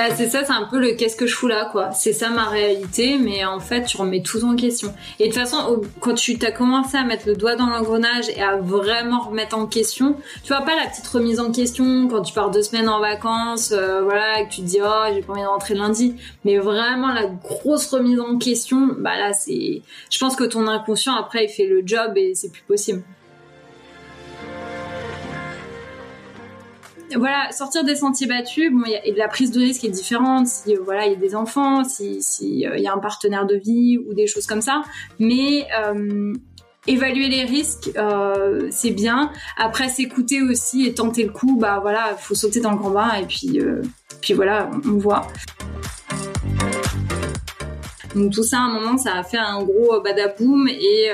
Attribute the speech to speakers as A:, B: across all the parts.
A: Bah c'est ça, c'est un peu le qu'est-ce que je fous là quoi. C'est ça ma réalité, mais en fait tu remets tout en question. Et de toute façon, quand tu as commencé à mettre le doigt dans l'engrenage et à vraiment remettre en question, tu vois pas la petite remise en question quand tu pars deux semaines en vacances, euh, voilà, et que tu te dis oh j'ai pas envie de rentrer lundi, mais vraiment la grosse remise en question, bah là c'est, je pense que ton inconscient après il fait le job et c'est plus possible. Voilà, sortir des sentiers battus, la prise de risque est différente si euh, voilà, il y a des enfants, si euh, y a un partenaire de vie ou des choses comme ça, mais euh, évaluer les risques, c'est bien. Après, s'écouter aussi et tenter le coup, bah voilà, faut sauter dans le grand bain et puis voilà, on voit. Donc tout ça, à un moment, ça a fait un gros badaboum et,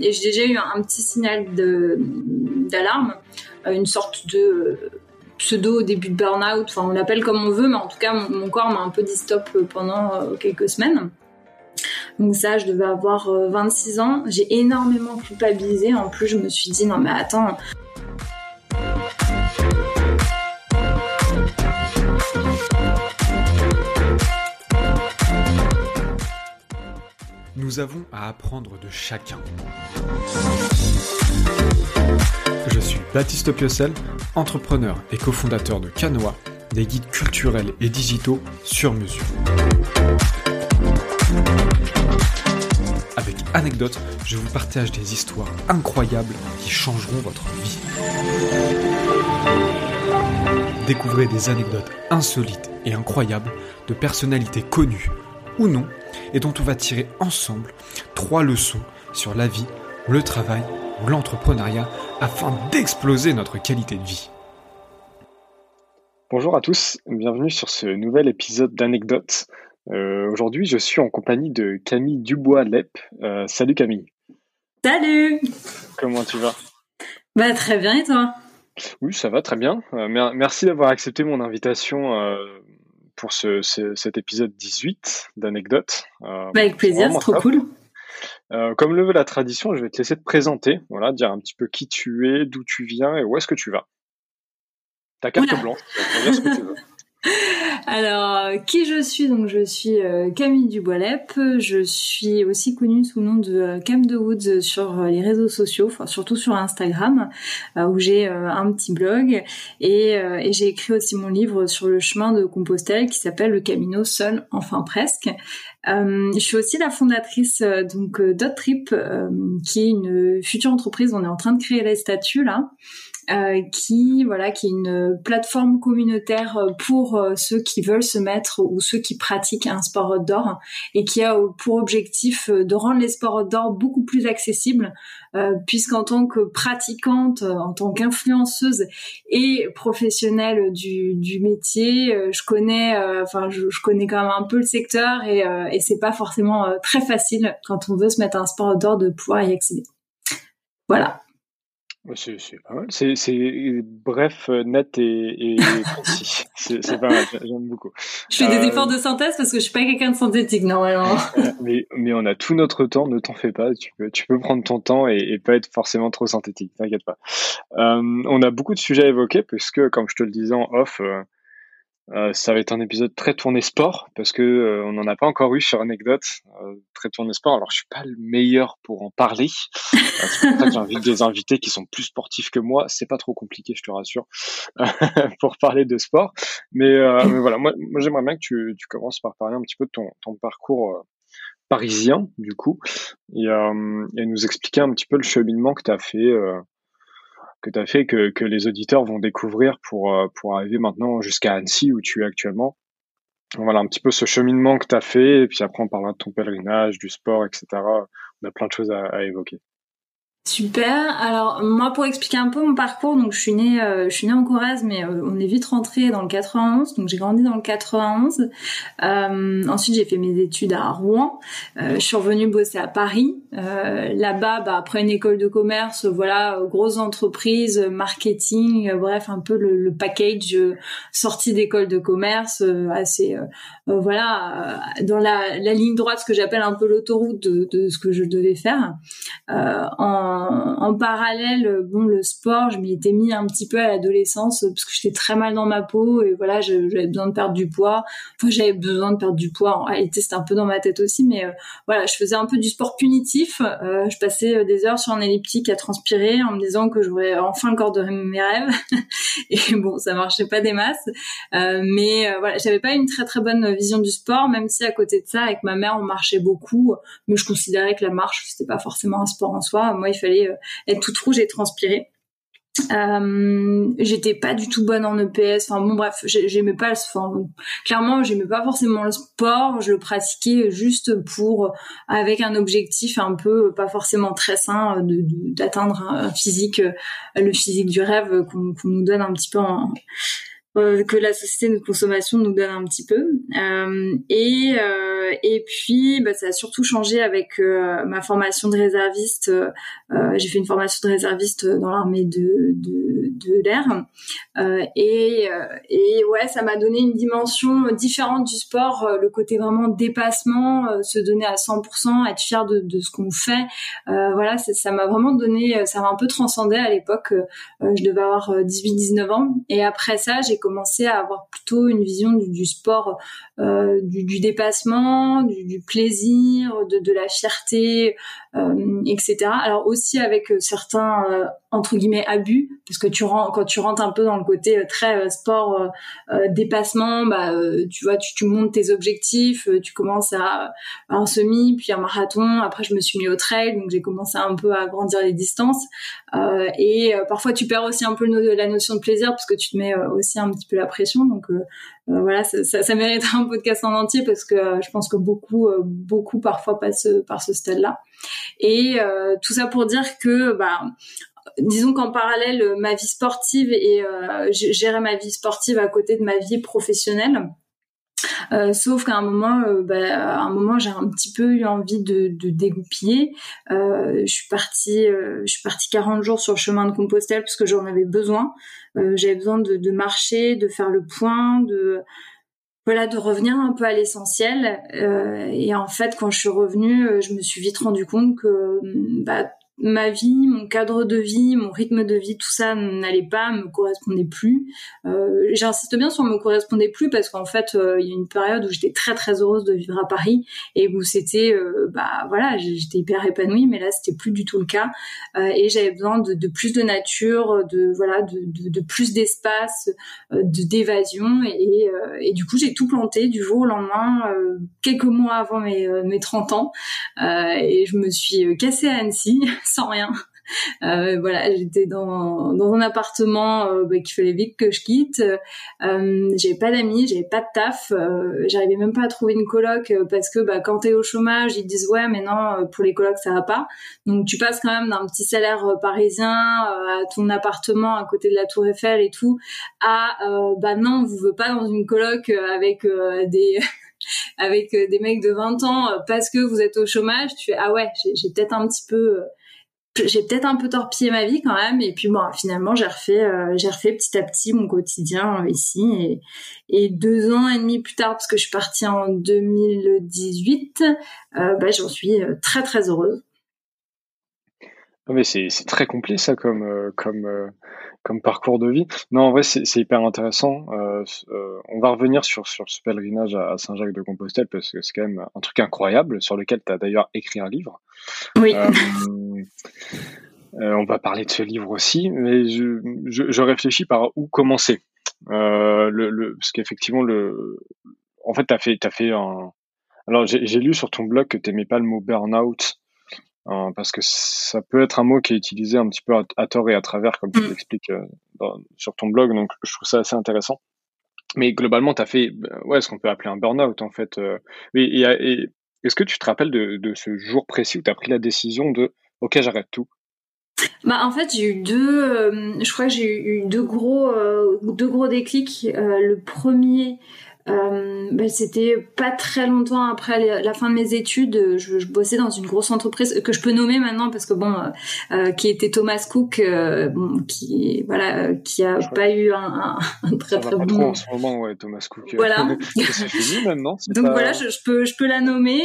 A: et j'ai déjà eu un, petit signal d'alarme, une sorte de pseudo début de burn-out, enfin on l'appelle comme on veut, mais en tout cas mon, corps m'a un peu dit stop euh, pendant euh, quelques semaines. Donc ça, je devais avoir 26 euh, ans. J'ai énormément culpabilisé. En plus, je me suis dit non mais attends.
B: Nous avons à apprendre de chacun. Baptiste Piocel, entrepreneur et cofondateur de Canoa, des guides culturels et digitaux sur mesure. Avec anecdotes, je vous partage des histoires incroyables qui changeront votre vie. Découvrez des anecdotes insolites et incroyables de personnalités connues ou non et dont on va tirer ensemble trois leçons sur la vie, le travail l'entrepreneuriat afin d'exploser notre qualité de vie.
C: Bonjour à tous, bienvenue sur ce nouvel épisode d'Anecdotes. Euh, aujourd'hui, je suis en compagnie de Camille Dubois-Lep. Euh, salut Camille.
A: Salut
C: Comment tu vas?
A: Bah très bien et toi?
C: Oui, ça va très bien. Euh, merci d'avoir accepté mon invitation pour cet épisode 18 d'Anecdotes.
A: Bah, avec plaisir, c'est trop cool.
C: Euh, comme le veut la tradition, je vais te laisser te présenter, voilà, dire un petit peu qui tu es, d'où tu viens et où est-ce que tu vas. Ta carte blanche, tu dire ce que tu veux.
A: Alors, euh, qui je suis? Donc, je suis euh, Camille Duboilep. Je suis aussi connue sous le nom de euh, Cam de Woods sur les réseaux sociaux, surtout sur Instagram, où j'ai un petit blog. Et, j'ai écrit aussi mon livre sur le chemin de Compostelle qui s'appelle Le Camino Seul, enfin presque. Je suis aussi la fondatrice donc Dot Trip, qui est une future entreprise. On est en train de créer les statuts là. Euh, qui voilà qui est une plateforme communautaire pour euh, ceux qui veulent se mettre ou ceux qui pratiquent un sport outdoor et qui a pour objectif euh, de rendre les sports outdoor beaucoup plus accessibles euh, puisqu'en tant que pratiquante, en tant qu'influenceuse et professionnelle du, du métier, je connais, enfin, je, je, connais quand même un peu le secteur et, et c'est pas forcément très facile quand on veut se mettre un sport outdoor de pouvoir y accéder. Voilà.
C: C'est pas mal. C'est bref, euh, net et, et précis. C'est pas mal. J'aime beaucoup.
A: Je fais des euh, efforts de synthèse parce que je suis pas quelqu'un de synthétique normalement.
C: mais, mais on a tout notre temps. Ne t'en fais pas. Tu peux, tu peux prendre ton temps et, et pas être forcément trop synthétique. T'inquiète pas. Euh, on a beaucoup de sujets à évoquer puisque, comme je te le disais en off, euh, euh, ça va être un épisode très tourné sport parce que euh, on n'en a pas encore eu sur anecdote euh, très tourné sport. Alors je suis pas le meilleur pour en parler. c'est pour ça que j'invite des invités qui sont plus sportifs que moi. C'est pas trop compliqué, je te rassure, pour parler de sport. Mais, mais voilà, moi, moi j'aimerais bien que tu, tu, commences par parler un petit peu de ton, ton parcours parisien du coup et, et, nous expliquer un petit peu le cheminement que tu as fait que tu as fait, que, que, les auditeurs vont découvrir pour, euh, pour arriver maintenant jusqu'à Annecy où tu es actuellement. Voilà un petit peu ce cheminement que tu as fait, et puis après on parlera de ton pèlerinage, du sport, etc. On a plein de choses à, à évoquer.
A: Super. Alors moi pour expliquer un peu mon parcours, donc je suis née, euh, je suis née en Corrèze, mais euh, on est vite rentré dans le 91, donc j'ai grandi dans le 91. Euh, ensuite j'ai fait mes études à Rouen. Euh, je suis revenue bosser à Paris. Là-bas, bah, après une école de commerce, voilà, grosse entreprise, marketing, bref un peu le, le package sortie d'école de commerce, assez, voilà, dans la, la, ligne droite, ce que j'appelle un peu l'autoroute de, de, ce que je devais faire. en en, parallèle, bon, le sport, je m'y étais mis un petit peu à l'adolescence parce que j'étais très mal dans ma peau et voilà, j'avais besoin de perdre du poids. Enfin, j'avais besoin de perdre du poids. En réalité, c'était un peu dans ma tête aussi, mais voilà, je faisais un peu du sport punitif. je passais des heures sur un elliptique à transpirer en me disant que j'aurais enfin le corps de mes rêves. et bon, ça marchait pas des masses. mais voilà, j'avais pas une très très bonne vision du sport, même si à côté de ça, avec ma mère, on marchait beaucoup, mais je considérais que la marche, c'était pas forcément un sport en soi. Moi, il fallait euh, être toute rouge et transpirer. Euh, j'étais pas du tout bonne en EPS. Enfin bon, bref, j'aimais pas. Enfin, clairement, j'aimais pas forcément le sport. Je le pratiquais juste pour, avec un objectif un peu pas forcément très sain, d'atteindre un physique, le physique du rêve qu'on nous donne un petit peu en, euh, que la société de consommation nous donne un petit peu. Euh, et euh, et puis bah, ça a surtout changé avec ma formation de réserviste. j'ai fait une formation de réserviste dans l'armée de, de, de l'air. et et ouais, ça m'a donné une dimension différente du sport, le côté vraiment dépassement, se donner à 100%, être fier de, de ce qu'on fait. voilà, ça m'a vraiment donné, ça m'a un peu transcendé à l'époque. je devais avoir 18-19 ans. Et après ça, j'ai commencé à avoir plutôt une vision du, sport, euh, du, dépassement, du, plaisir, de, de, la fierté, euh, etc. Alors aussi avec euh, certains euh, entre guillemets abus, parce que tu quand tu rentres un peu dans le côté très sport dépassement, bah tu vois, tu, tu, montes tes objectifs, tu commences à, un semi, puis un marathon. Après, je me suis mis au trail, donc j'ai commencé un peu à grandir les distances. et parfois, tu perds aussi un peu la notion de plaisir parce que tu te mets aussi un petit peu la pression. Donc voilà, ça, ça, ça mérite un podcast en entier parce que je pense que beaucoup, beaucoup parfois passent par ce stade-là. Et euh, tout ça pour dire que, bah, disons qu'en parallèle, ma vie sportive et euh, gérer ma vie sportive à côté de ma vie professionnelle. Euh, sauf qu'à un moment, euh, bah, un moment, j'ai un petit peu eu envie de, dégoupiller. Euh, je suis partie, je suis partie 40 jours sur le chemin de Compostelle parce que j'en avais besoin. J'avais besoin de, marcher, de faire le point, de voilà, de revenir un peu à l'essentiel. Et en fait, quand je suis revenue, je me suis vite rendu compte que bah, ma vie, mon cadre de vie, mon rythme de vie, tout ça n'allait pas, me correspondait plus. Euh, J'insiste bien sur me correspondait plus parce qu'en fait, euh, il y a une période où j'étais très très heureuse de vivre à Paris et où c'était, euh, bah voilà, j'étais hyper épanouie, mais là c'était plus du tout le cas. Euh, et j'avais besoin de, de, plus de nature, de voilà, de, de, plus d'espace, euh, de d'évasion et, et, du coup j'ai tout planté du jour au lendemain, quelques mois avant mes, mes 30 ans. Et je me suis cassée à Annecy sans rien. Euh, voilà, j'étais dans, dans un appartement euh, bah, qu'il fallait vite que je quitte. Euh, j'avais pas d'amis, j'avais pas de taf, euh, j'arrivais même pas à trouver une coloc euh, parce que bah, quand t'es au chômage, ils disent ouais, mais non, pour les colocs ça va pas. Donc tu passes quand même d'un petit salaire parisien à ton appartement à côté de la Tour Eiffel et tout, à bah non, on vous veut pas dans une coloc avec des avec des mecs de 20 ans parce que vous êtes au chômage, tu fais ah ouais, j'ai peut-être un petit peu j'ai peut-être un peu torpillé ma vie quand même et puis bon finalement j'ai refait euh, j'ai refait petit à petit mon quotidien euh, ici et, et, deux ans et demi plus tard parce que je suis partie en 2018 euh, bah, j'en suis euh, très très heureuse
C: non mais c'est très complet ça comme comme comme parcours de vie. Non, en vrai, c'est hyper intéressant. On va revenir sur, sur ce pèlerinage à, Saint-Jacques-de-Compostelle parce que c'est quand même un truc incroyable sur lequel tu as d'ailleurs écrit un livre.
A: Oui.
C: Euh, on va parler de ce livre aussi, mais je, je, réfléchis par où commencer. Euh, le, le, parce qu'effectivement, le, en fait, tu as fait, as fait un. Alors, j'ai lu sur ton blog que tu n'aimais pas le mot burn-out, hein, parce que ça peut être un mot qui est utilisé un petit peu à, tort et à travers, comme tu mm. l'expliques euh, sur ton blog, donc je trouve ça assez intéressant. Mais globalement, tu as fait ouais, ce qu'on peut appeler un burn-out, en fait. et, et est-ce que tu te rappelles de, de ce jour précis où tu as pris la décision de OK, j'arrête tout
A: bah en fait j'ai eu deux, euh, je crois que j'ai eu deux gros, euh, deux gros déclics. Euh, le premier, bah, c'était pas très longtemps après la fin de mes études. Je, je, bossais dans une grosse entreprise que je peux nommer maintenant parce que bon, qui était Thomas Cook, bon, qui voilà, qui a pas eu un, un, très très bon.
C: en ce moment, ouais, Thomas Cook.
A: Voilà.
C: c'est fini maintenant.
A: Donc voilà, je, je, peux je peux la nommer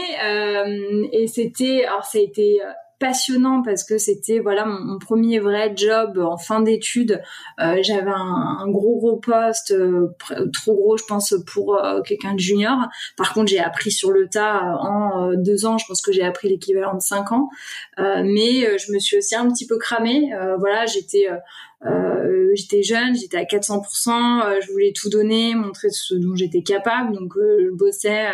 A: et c'était alors ça a été passionnant parce que c'était voilà mon, premier vrai job en fin d'études. J'avais un, gros gros poste, trop gros je pense pour quelqu'un de junior. Par contre j'ai appris sur le tas en deux ans. Je pense que j'ai appris l'équivalent de cinq ans. mais je me suis aussi un petit peu cramée. voilà j'étais euh, j'étais jeune, j'étais à 400%, euh, je voulais tout donner, montrer ce dont j'étais capable. Donc euh, je bossais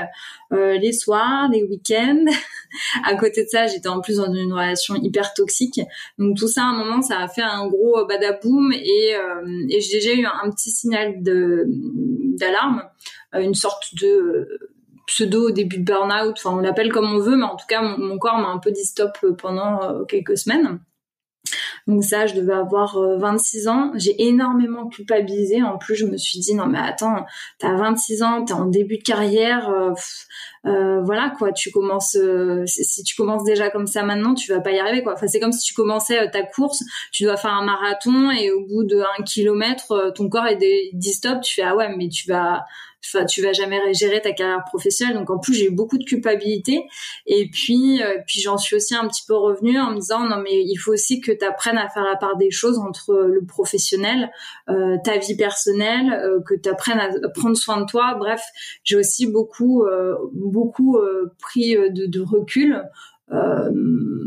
A: les soirs, les week-ends. à côté de ça, j'étais en plus dans une relation hyper toxique. Donc tout ça, à un moment, ça a fait un gros badaboum et, et j'ai déjà eu un, petit signal de d'alarme, une sorte de pseudo début de burn-out, enfin on l'appelle comme on veut, mais en tout cas mon, mon corps m'a un peu dit stop pendant quelques semaines. Donc ça, je devais avoir 26 euh, ans. J'ai énormément culpabilisé. En plus, je me suis dit, non mais attends, t'as 26 ans, t'es en début de carrière. Euh, euh, voilà quoi, tu commences. si tu commences déjà comme ça maintenant, tu vas pas y arriver quoi. Enfin, c'est comme si tu commençais ta course, tu dois faire un marathon et au bout de un kilomètre, ton corps est dit stop. Tu fais ah ouais, mais tu vas enfin tu vas jamais gérer ta carrière professionnelle. Donc en plus j'ai eu beaucoup de culpabilité. Et puis euh, puis j'en suis aussi un petit peu revenue en me disant non mais il faut aussi que tu apprennes à faire la part des choses entre le professionnel euh, ta vie personnelle euh, que tu apprennes à prendre soin de toi. Bref j'ai aussi beaucoup beaucoup pris de, de recul euh,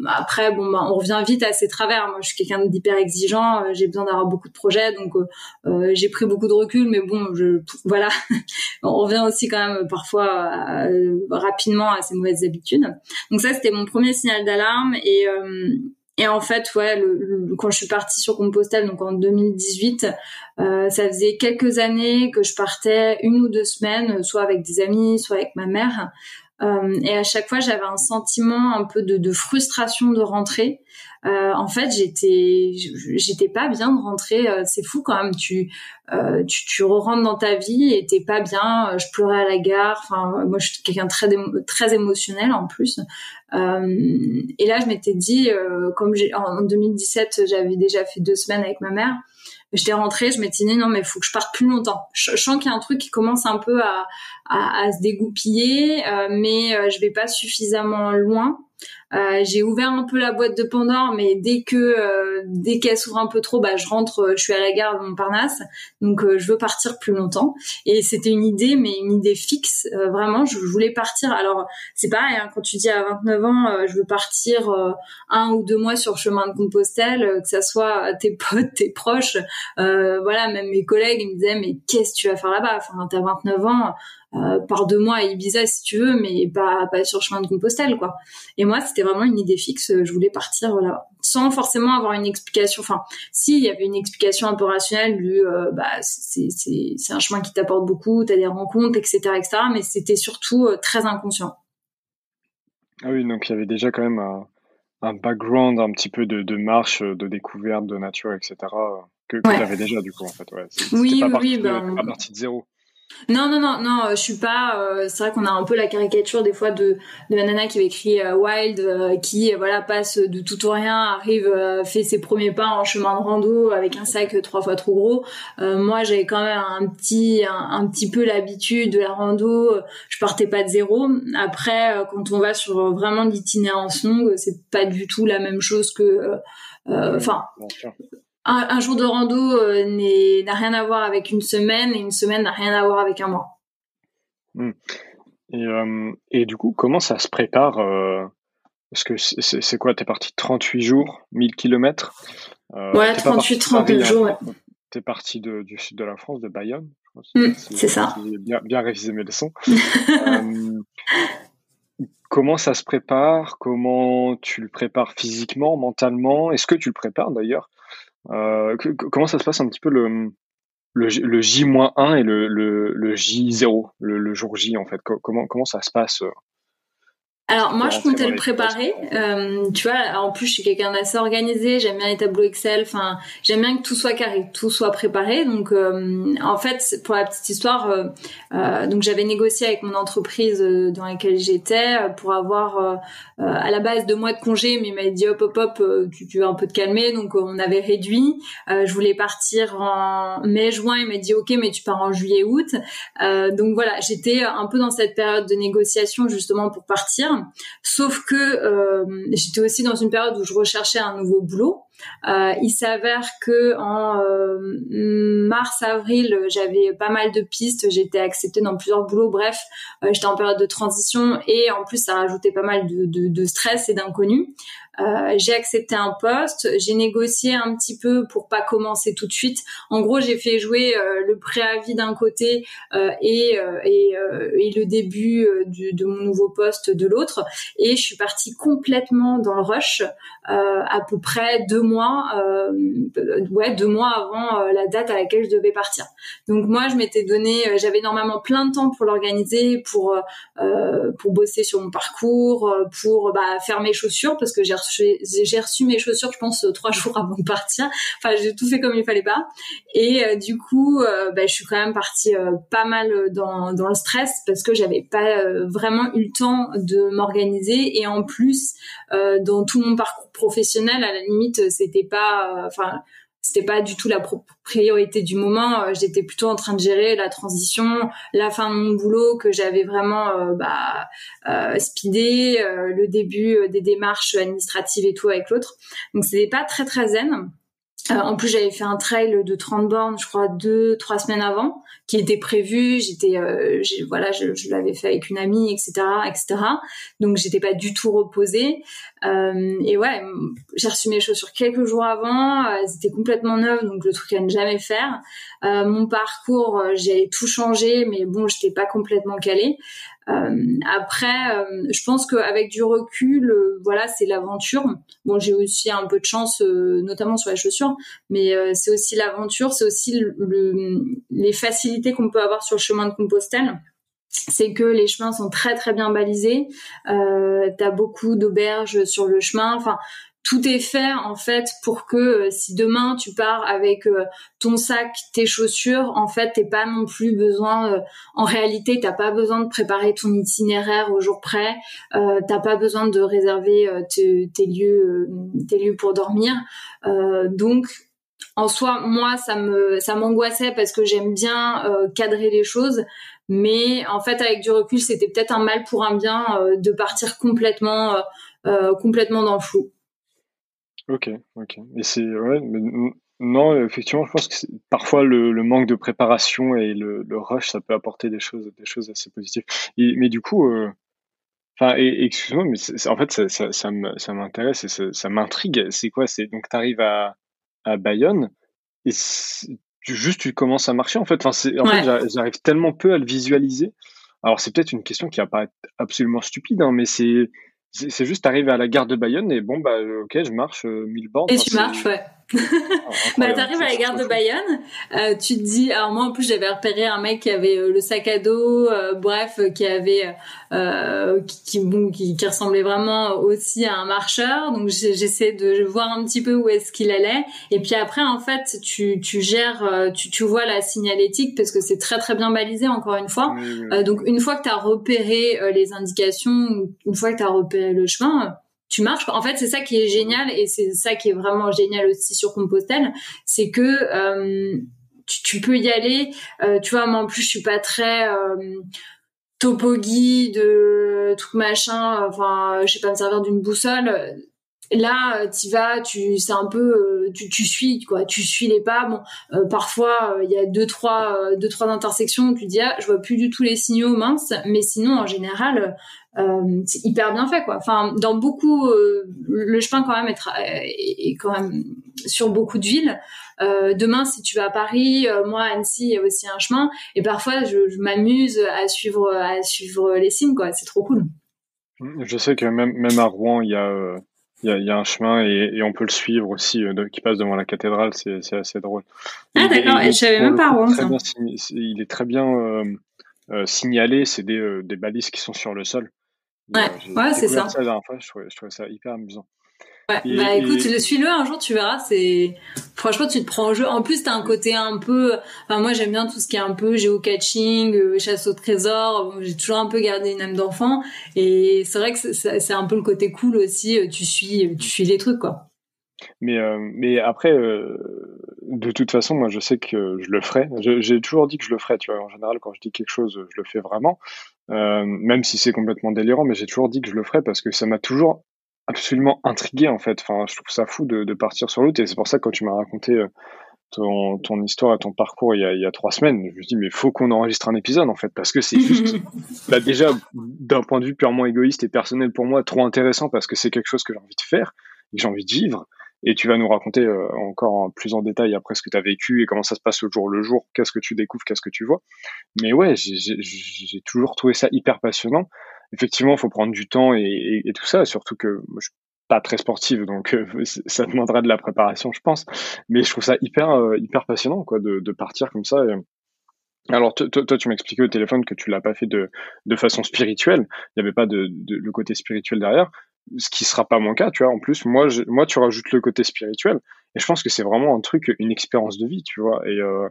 A: après, bon, bah, on revient vite à ses travers. Moi, je suis quelqu'un d'hyper exigeant. Euh, j'ai besoin d'avoir beaucoup de projets, donc euh, euh, j'ai pris beaucoup de recul. Mais bon, je, voilà, on revient aussi quand même parfois rapidement à ces mauvaises habitudes. Donc ça, c'était mon premier signal d'alarme. Et et en fait, ouais, le, quand je suis partie sur Compostelle, donc en 2018, euh, ça faisait quelques années que je partais une ou deux semaines, soit avec des amis, soit avec ma mère. Euh, et à chaque fois, j'avais un sentiment un peu de, de frustration de rentrer. Euh, en fait, j'étais, j'étais pas bien de rentrer. Euh, c'est fou quand même. Tu, euh, tu, tu rentres dans ta vie et t'es pas bien. Je pleurais à la gare. Enfin, moi, je suis quelqu'un très, très émotionnel en plus. et là, je m'étais dit, comme j'ai, en 2017, j'avais déjà fait deux semaines avec ma mère. J'étais rentrée, je m'étais dit non mais faut que je parte plus longtemps. Je, sens qu'il y a un truc qui commence un peu à se dégoupiller, euh, mais euh, je vais pas suffisamment loin. Euh, j'ai ouvert un peu la boîte de Pandore, mais dès que euh, dès qu'elle s'ouvre un peu trop, bah je rentre, euh, je suis à la gare de Montparnasse, donc je veux partir plus longtemps. Et c'était une idée, mais une idée fixe, vraiment. Je, voulais partir. Alors c'est pareil, hein, quand tu dis à 29 ans, je veux partir un ou deux mois sur chemin de Compostelle, que ça soit tes potes, tes proches, voilà, même mes collègues, ils me disaient mais qu'est-ce que tu vas faire là-bas? Enfin, t'as 29 ans euh, par deux mois à Ibiza si tu veux, mais pas, pas sur chemin de Compostelle quoi. Et moi c'était vraiment une idée fixe, je voulais partir sans forcément avoir une explication. Enfin, si il y avait une explication un peu rationnelle du euh, bah c'est c'est un chemin qui t'apporte beaucoup, t'as des rencontres etc etc. Mais c'était surtout euh, très inconscient.
C: Ah oui donc il y avait déjà quand même un, un background un petit peu de, de, marche, de découverte, de nature etc. que, que tu avais déjà du coup en fait. Ouais.
A: Oui
C: pas
A: oui,
C: parti
A: ben...
C: de, partie de zéro.
A: Non, non, non, non, euh, je suis pas. Euh, c'est vrai qu'on a un peu la caricature des fois de, de la nana qui avait écrit euh, Wild, qui voilà passe de tout au rien, arrive, fait ses premiers pas en chemin de rando avec un sac trois fois trop gros. moi, j'avais quand même un petit, un, petit peu l'habitude de la rando. Je partais pas de zéro. Après, quand on va sur vraiment l'itinérance longue, c'est pas du tout la même chose que. Enfin un, jour de rando euh, n'a rien à voir avec une semaine et une semaine n'a rien à voir avec un mois.
C: Hmm. Et, euh, et, du coup, comment ça se prépare euh, Parce que c'est quoi T'es parti 38 jours, 1000 km
A: Ouais, 38, 39 jours. Ouais.
C: T'es parti de, du sud de la France, de Bayonne.
A: Hmm, c'est ça.
C: Bien, bien révisé mes leçons. comment ça se prépare Comment tu le prépares physiquement, mentalement Est-ce que tu le prépares d'ailleurs euh, comment ça se passe un petit peu le, le, le J-1 et le, le, le J0, le, jour J en fait? Comment, comment ça se passe euh,
A: alors moi je comptais le préparer, euh, tu vois. En plus je suis quelqu'un d'assez organisé, j'aime bien les tableaux Excel. Enfin j'aime bien que tout soit carré, tout soit préparé. Donc euh, en fait pour la petite histoire, euh, euh donc j'avais négocié avec mon entreprise euh, dans laquelle j'étais pour avoir à la base deux mois de congé, mais il m'a dit hop hop hop, tu, tu vas un peu te calmer. Donc on avait réduit. je voulais partir en mai juin, il m'a dit ok mais tu pars en juillet août. donc voilà j'étais un peu dans cette période de négociation justement pour partir. Sauf que j'étais aussi dans une période où je recherchais un nouveau boulot. Euh, il s'avère que en euh, mars-avril, j'avais pas mal de pistes. J'étais acceptée dans plusieurs boulots. Bref, euh, j'étais en période de transition et en plus, ça rajoutait pas mal de, de, de stress et d'inconnus. Euh, j'ai accepté un poste, j'ai négocié un petit peu pour pas commencer tout de suite. En gros, j'ai fait jouer euh, le préavis d'un côté euh, et, le début de mon nouveau poste de l'autre, et je suis partie complètement dans le rush, à peu près deux mois, ouais, deux mois avant la date à laquelle je devais partir. Donc moi, je m'étais donné, j'avais normalement plein de temps pour l'organiser, pour pour bosser sur mon parcours, pour bah, faire mes chaussures parce que j'ai j'ai reçu mes chaussures, je pense, euh, trois jours avant de partir. Enfin, j'ai tout fait comme il fallait pas. Et euh, du coup, euh, bah, je suis quand même partie pas mal dans, dans le stress parce que j'avais pas vraiment eu le temps de m'organiser. Et en plus, dans tout mon parcours professionnel, à la limite, c'était pas, enfin, c'était pas du tout la priorité du moment. Euh, j'étais plutôt en train de gérer la transition, la fin de mon boulot que j'avais vraiment euh, bah, euh, speedé, le début des démarches administratives et tout avec l'autre. Donc c'était pas très très zen. En plus, j'avais fait un trail de 30 bornes, je crois, deux, trois semaines avant, qui était prévu. J'étais, voilà, je, je l'avais fait avec une amie, etc., etc. Donc, j'étais pas du tout reposée. Euh, et ouais, j'ai reçu mes chaussures quelques jours avant. Euh, elles étaient complètement neuves, donc le truc à ne jamais faire. Euh, mon parcours, j'ai tout changé, mais bon, j'étais pas complètement calée. Après, je pense qu'avec du recul, voilà, c'est l'aventure. Bon, j'ai aussi un peu de chance, notamment sur les chaussures, mais c'est aussi l'aventure, c'est aussi le, les facilités qu'on peut avoir sur le chemin de Compostelle c'est que les chemins sont très très bien balisés. Euh, T'as beaucoup d'auberges sur le chemin. Enfin, tout est fait en fait pour que euh, si demain tu pars avec euh, ton sac, tes chaussures, en fait, t'es pas non plus besoin. Euh, en réalité, t'as pas besoin de préparer ton itinéraire au jour près. T'as pas besoin de réserver tes, lieux, pour dormir. donc en soi, moi, ça m'angoissait parce que j'aime bien cadrer les choses. Mais en fait, avec du recul, c'était peut-être un mal pour un bien de partir complètement complètement dans le flou.
C: Ok, ok. Et c'est non, effectivement, je pense que parfois le, manque de préparation et le, rush, ça peut apporter des choses, des choses assez positives. Mais du coup, euh, enfin, excuse-moi, mais en fait, ça, ça, m'intéresse et ça, ça m'intrigue. C'est quoi? C'est donc tu arrives à, à Bayonne et tu, juste tu commences à marcher. En fait, enfin, en fait, j'arrive tellement peu à le visualiser. Alors c'est peut-être une question qui va paraître absolument stupide, hein, mais c'est c'est juste, t'arrives à la gare de Bayonne et bon, bah, ok, je marche euh, 1000 bornes.
A: Et tu marches, ouais. Ah, bah, t'arrives à la gare de Bayonne, euh, tu te dis, alors moi en plus j'avais repéré un mec qui avait euh, le sac à dos, euh, bref, qui avait, euh, qui, qui, bon, qui, qui, ressemblait vraiment aussi à un marcheur, donc j'essaie de voir un petit peu où est-ce qu'il allait, et puis après en fait tu, tu gères, tu, tu vois la signalétique parce que c'est très très bien balisé encore une fois, donc une fois que t'as repéré les indications, une fois que t'as repéré le chemin, tu marches. En fait, c'est ça qui est génial et c'est ça qui est vraiment génial aussi sur Compostelle, c'est que euh, tu, peux y aller. Euh, tu vois, moi en plus, je suis pas très euh, topo guide, machin. Enfin, je sais pas me servir d'une boussole. Là, tu vas, tu c'est un peu, tu, tu suis quoi, tu suis les pas. Bon, parfois il y a deux trois deux trois intersections où tu dis ah, je vois plus du tout les signaux minces, mais sinon en général euh, c'est hyper bien fait quoi. Enfin, dans beaucoup, euh, le chemin quand même est, est, quand même sur beaucoup de villes. Euh, demain, si tu vas à Paris, moi à Annecy, il y a aussi un chemin. Et parfois, je, je m'amuse à suivre à suivre les signes quoi. C'est trop cool.
C: Je sais que même même à Rouen, il y a il y, a, il y a, un chemin et, et, on peut le suivre aussi de, qui passe devant la cathédrale, c'est assez drôle.
A: Ah d'accord, je savais même pas Rouen.
C: il est très bien signalé, c'est des, des balises qui sont sur le sol.
A: Ouais, ouais c'est ça.
C: ça la dernière fois, je trouvais, je trouvais ça hyper amusant.
A: Ouais, bah écoute, suis-le un jour, tu verras. C'est franchement, tu te prends au jeu. En plus, t'as un côté un peu. Enfin, moi, j'aime bien tout ce qui est un peu géocaching, euh, chasse au trésor. J'ai toujours un peu gardé une âme d'enfant, et c'est vrai que c'est un peu le côté cool aussi. Euh, tu suis, tu suis les trucs, quoi.
C: Mais euh, mais après, euh, de toute façon, moi, je sais que je le ferai. J'ai toujours dit que je le ferai. Tu vois, en général, quand je dis quelque chose, je le fais vraiment. même si c'est complètement délirant, mais j'ai toujours dit que je le ferais parce que ça m'a toujours absolument intrigué en fait. Enfin, je trouve ça fou de, de partir sur l'autre et c'est pour ça que quand tu m'as raconté ton, ton histoire et ton parcours il y, a, il y a trois semaines, je me dis mais faut qu'on enregistre un épisode en fait parce que c'est juste bah, déjà d'un point de vue purement égoïste et personnel pour moi trop intéressant parce que c'est quelque chose que j'ai envie de faire et que j'ai envie de vivre et tu vas nous raconter euh, encore plus en détail après ce que tu as vécu et comment ça se passe au jour le jour, qu'est-ce que tu découvres, qu'est-ce que tu vois. Mais ouais, j'ai toujours trouvé ça hyper passionnant. Effectivement, il faut prendre du temps et, et, tout ça, surtout que je pas très sportive, donc euh, ça demandera de la préparation, je pense. Mais je trouve ça hyper euh, hyper passionnant, quoi, de, de partir comme ça. Alors toi, tu m'expliquais au téléphone que tu l'as pas fait de, de façon spirituelle. Il n'y avait pas de, de, le côté spirituel derrière, ce qui sera pas mon cas, tu vois. En plus, moi, je, moi, tu rajoutes le côté spirituel, et je pense que c'est vraiment un truc, une expérience de vie, tu vois. Et euh,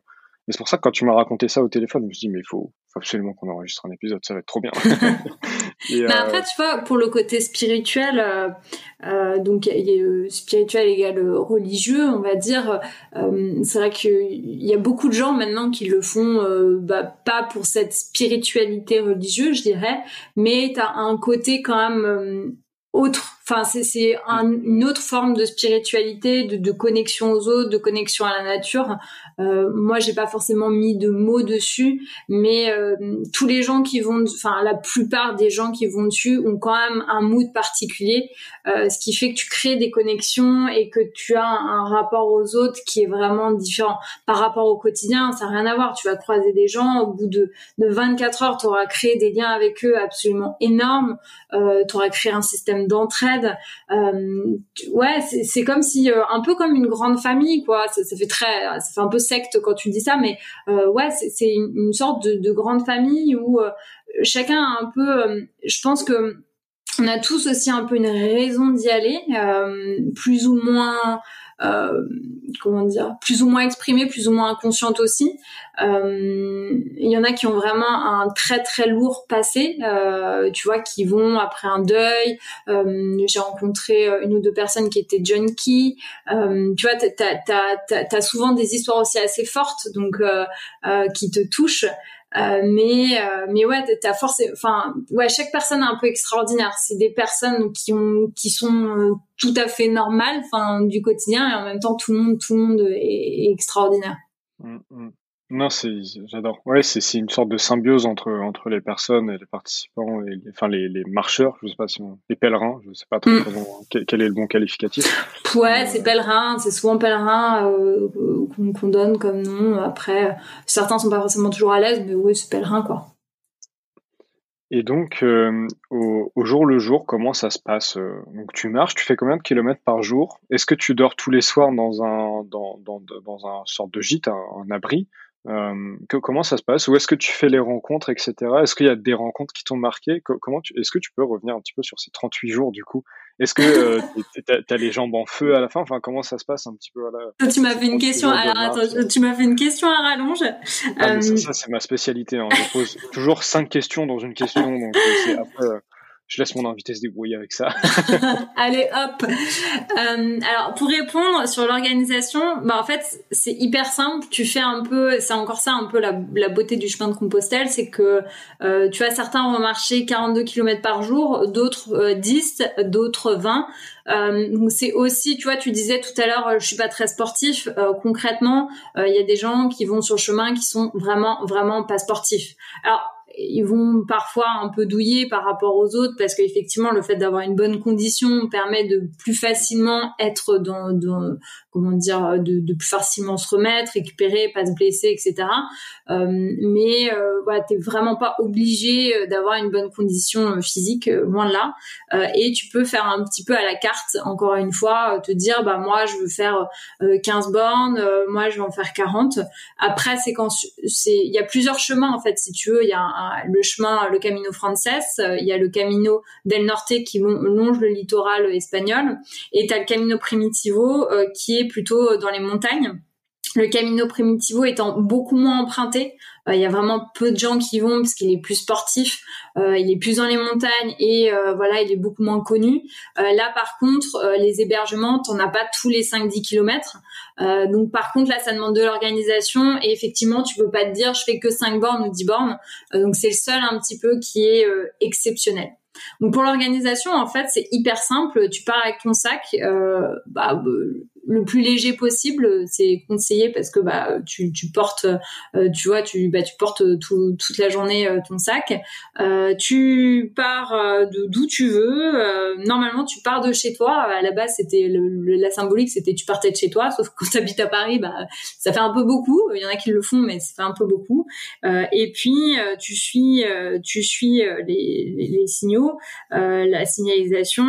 C: et c'est pour ça que quand tu m'as raconté ça au téléphone, je me suis dit, mais il faut, absolument qu'on enregistre un épisode, ça va être trop bien.
A: mais après, tu vois, pour le côté spirituel, euh, euh, donc il y a spirituel égale religieux, on va dire. Euh, c'est vrai qu'il y a beaucoup de gens maintenant qui le font, euh, bah, pas pour cette spiritualité religieuse, je dirais, mais tu as un côté quand même euh, autre. Enfin, c'est une autre forme de spiritualité, de, de, connexion aux autres, de connexion à la nature. Euh, moi, j'ai pas forcément mis de mots dessus, mais euh, tous les gens qui vont, enfin la plupart des gens qui vont dessus ont quand même un mood particulier, euh, ce qui fait que tu crées des connexions et que tu as un, rapport aux autres qui est vraiment différent par rapport au quotidien. Ça n'a rien à voir. Tu vas croiser des gens au bout de, de 24 heures, tu auras créé des liens avec eux absolument énormes. Euh, tu auras créé un système d'entraide. Euh, ouais, c'est comme si euh, un peu comme une grande famille, quoi. Ça, fait très, ça fait un peu secte quand tu dis ça, mais euh, ouais, c'est une, sorte de, de, grande famille où chacun a un peu, je pense que on a tous aussi un peu une raison d'y aller, plus ou moins comment dire, plus ou moins exprimée, plus ou moins inconsciente aussi. Euh, il y en a qui ont vraiment un très très lourd passé, euh, tu vois, qui vont après un deuil. Euh, j'ai rencontré une ou deux personnes qui étaient junkies. Euh, tu vois, t'as as, souvent des histoires aussi assez fortes, donc qui te touchent. Euh, mais euh, mais ouais t'as forcé enfin ouais chaque personne est un peu extraordinaire c'est des personnes qui ont qui sont euh, tout à fait normales enfin du quotidien et en même temps tout le monde tout le monde est, extraordinaire
C: mmh, mmh. Non, c'est, j'adore. Ouais, c'est, c'est une sorte de symbiose entre, entre les personnes et les participants, et les, enfin les, les marcheurs, je sais pas si on, les pèlerins, je sais pas trop mm. quel, est le bon qualificatif.
A: Ouais, c'est pèlerin, c'est souvent pèlerin euh, qu'on, donne comme nom. Après, certains sont pas forcément toujours à l'aise, mais oui, c'est pèlerin quoi.
C: Et donc, euh, au, au, jour le jour, comment ça se passe euh, Donc, tu marches, tu fais combien de kilomètres par jour? Est-ce que tu dors tous les soirs dans un dans, dans, dans un sorte de gîte, un, un abri? Euh, que, comment ça se passe? Où est-ce que tu fais les rencontres, etc. Est-ce qu'il y a des rencontres qui t'ont marqué? Comment tu, Est-ce que tu peux revenir un petit peu sur ces 38 jours du coup? Est-ce que euh, tu as, les jambes en feu à la fin? Enfin, comment ça se passe un petit peu
A: voilà, Tu m'as fait une question. Alors attends, tu m'as fait une question à rallonge.
C: Ah, euh... Ça, c'est ma spécialité. Hein. Je pose toujours cinq questions dans une question, donc euh, après je laisse mon invité se débrouiller avec ça.
A: Allez, hop. Euh, alors, pour répondre sur l'organisation, bah en fait, c'est hyper simple. Tu fais un peu, c'est encore ça un peu la, beauté du chemin de Compostelle, c'est que euh, tu as certains vont marcher 42 km par jour, d'autres euh, 10, d'autres 20. Euh, donc c'est aussi, tu vois, tu disais tout à l'heure, je suis pas très sportif. Euh, concrètement, euh, il y a des gens qui vont sur le chemin qui sont vraiment, vraiment pas sportifs. Alors ils vont parfois un peu douiller par rapport aux autres parce qu'effectivement le fait d'avoir une bonne condition permet de plus facilement être dans, dans comment dire de, plus facilement se remettre récupérer pas se blesser etc euh, mais euh, voilà t'es vraiment pas obligé euh, d'avoir une bonne condition euh, physique loin de là. Et tu peux faire un petit peu à la carte encore une fois te dire bah moi je veux faire 15 bornes moi je vais en faire 40 après c'est quand c'est il y a plusieurs chemins en fait si tu veux. Il y a le chemin, le Camino Frances, euh, il y a le Camino del Norte qui longe le littoral espagnol, et tu as le Camino Primitivo euh, qui est plutôt dans les montagnes. le Camino Primitivo étant beaucoup moins emprunté, euh, il y a vraiment peu de gens qui vont parce qu'il est plus sportif, euh, il est plus dans les montagnes et euh, voilà, il est beaucoup moins connu. là, par contre, les hébergements, t'en as pas tous les 5-10 kilomètres. donc, par contre, là, ça demande de l'organisation et effectivement, tu peux pas te dire, je fais que 5 bornes ou 10 bornes. donc, c'est le seul un petit peu qui est exceptionnel. Donc pour l'organisation, en fait, c'est hyper simple. Tu pars avec ton sac. Euh, bah, le plus léger possible, c'est conseillé parce que bah tu, tu portes, euh, tu vois, tu bah tu portes tout, toute la journée euh, ton sac. Euh, tu pars de d'où tu veux. normalement, tu pars de chez toi. À la base, c'était la symbolique, c'était tu partais de chez toi. Sauf que quand tu habites à Paris, bah ça fait un peu beaucoup. Il y en a qui le font, mais ça fait un peu beaucoup. et puis tu suis, tu suis les, les, les signaux, la signalisation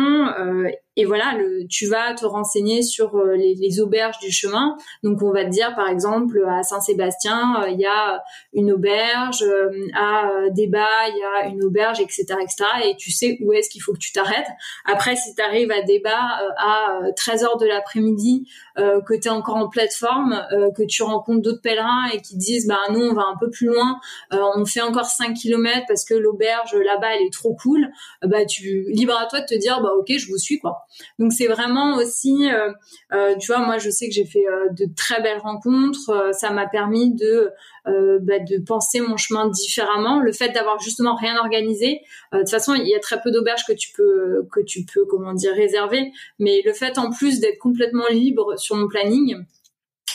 A: et voilà, le, tu vas te renseigner sur euh, les, les, auberges du chemin. Donc, on va te dire, par exemple, à Saint-Sébastien, euh, il y a une auberge, euh, à Débat, il y a une auberge, etc., etc. Et tu sais où est-ce qu'il faut que tu t'arrêtes. Après, si tu arrives à Débat à 13 heures de l'après-midi, que tu es encore en plateforme, que tu rencontres d'autres pèlerins et qui disent, bah nous, on va un peu plus loin, on fait encore 5 km parce que l'auberge là-bas, elle est trop cool, bah tu libre à toi de te dire, bah ok, je vous suis, quoi. Donc c'est vraiment aussi, euh, euh, tu vois, moi je sais que j'ai fait euh, de très belles rencontres. ça m'a permis de bah, de penser mon chemin différemment. Le fait d'avoir justement rien organisé. de toute façon, il y a très peu d'auberges que tu peux que tu peux comment dire réserver, mais le fait en plus d'être complètement libre sur mon planning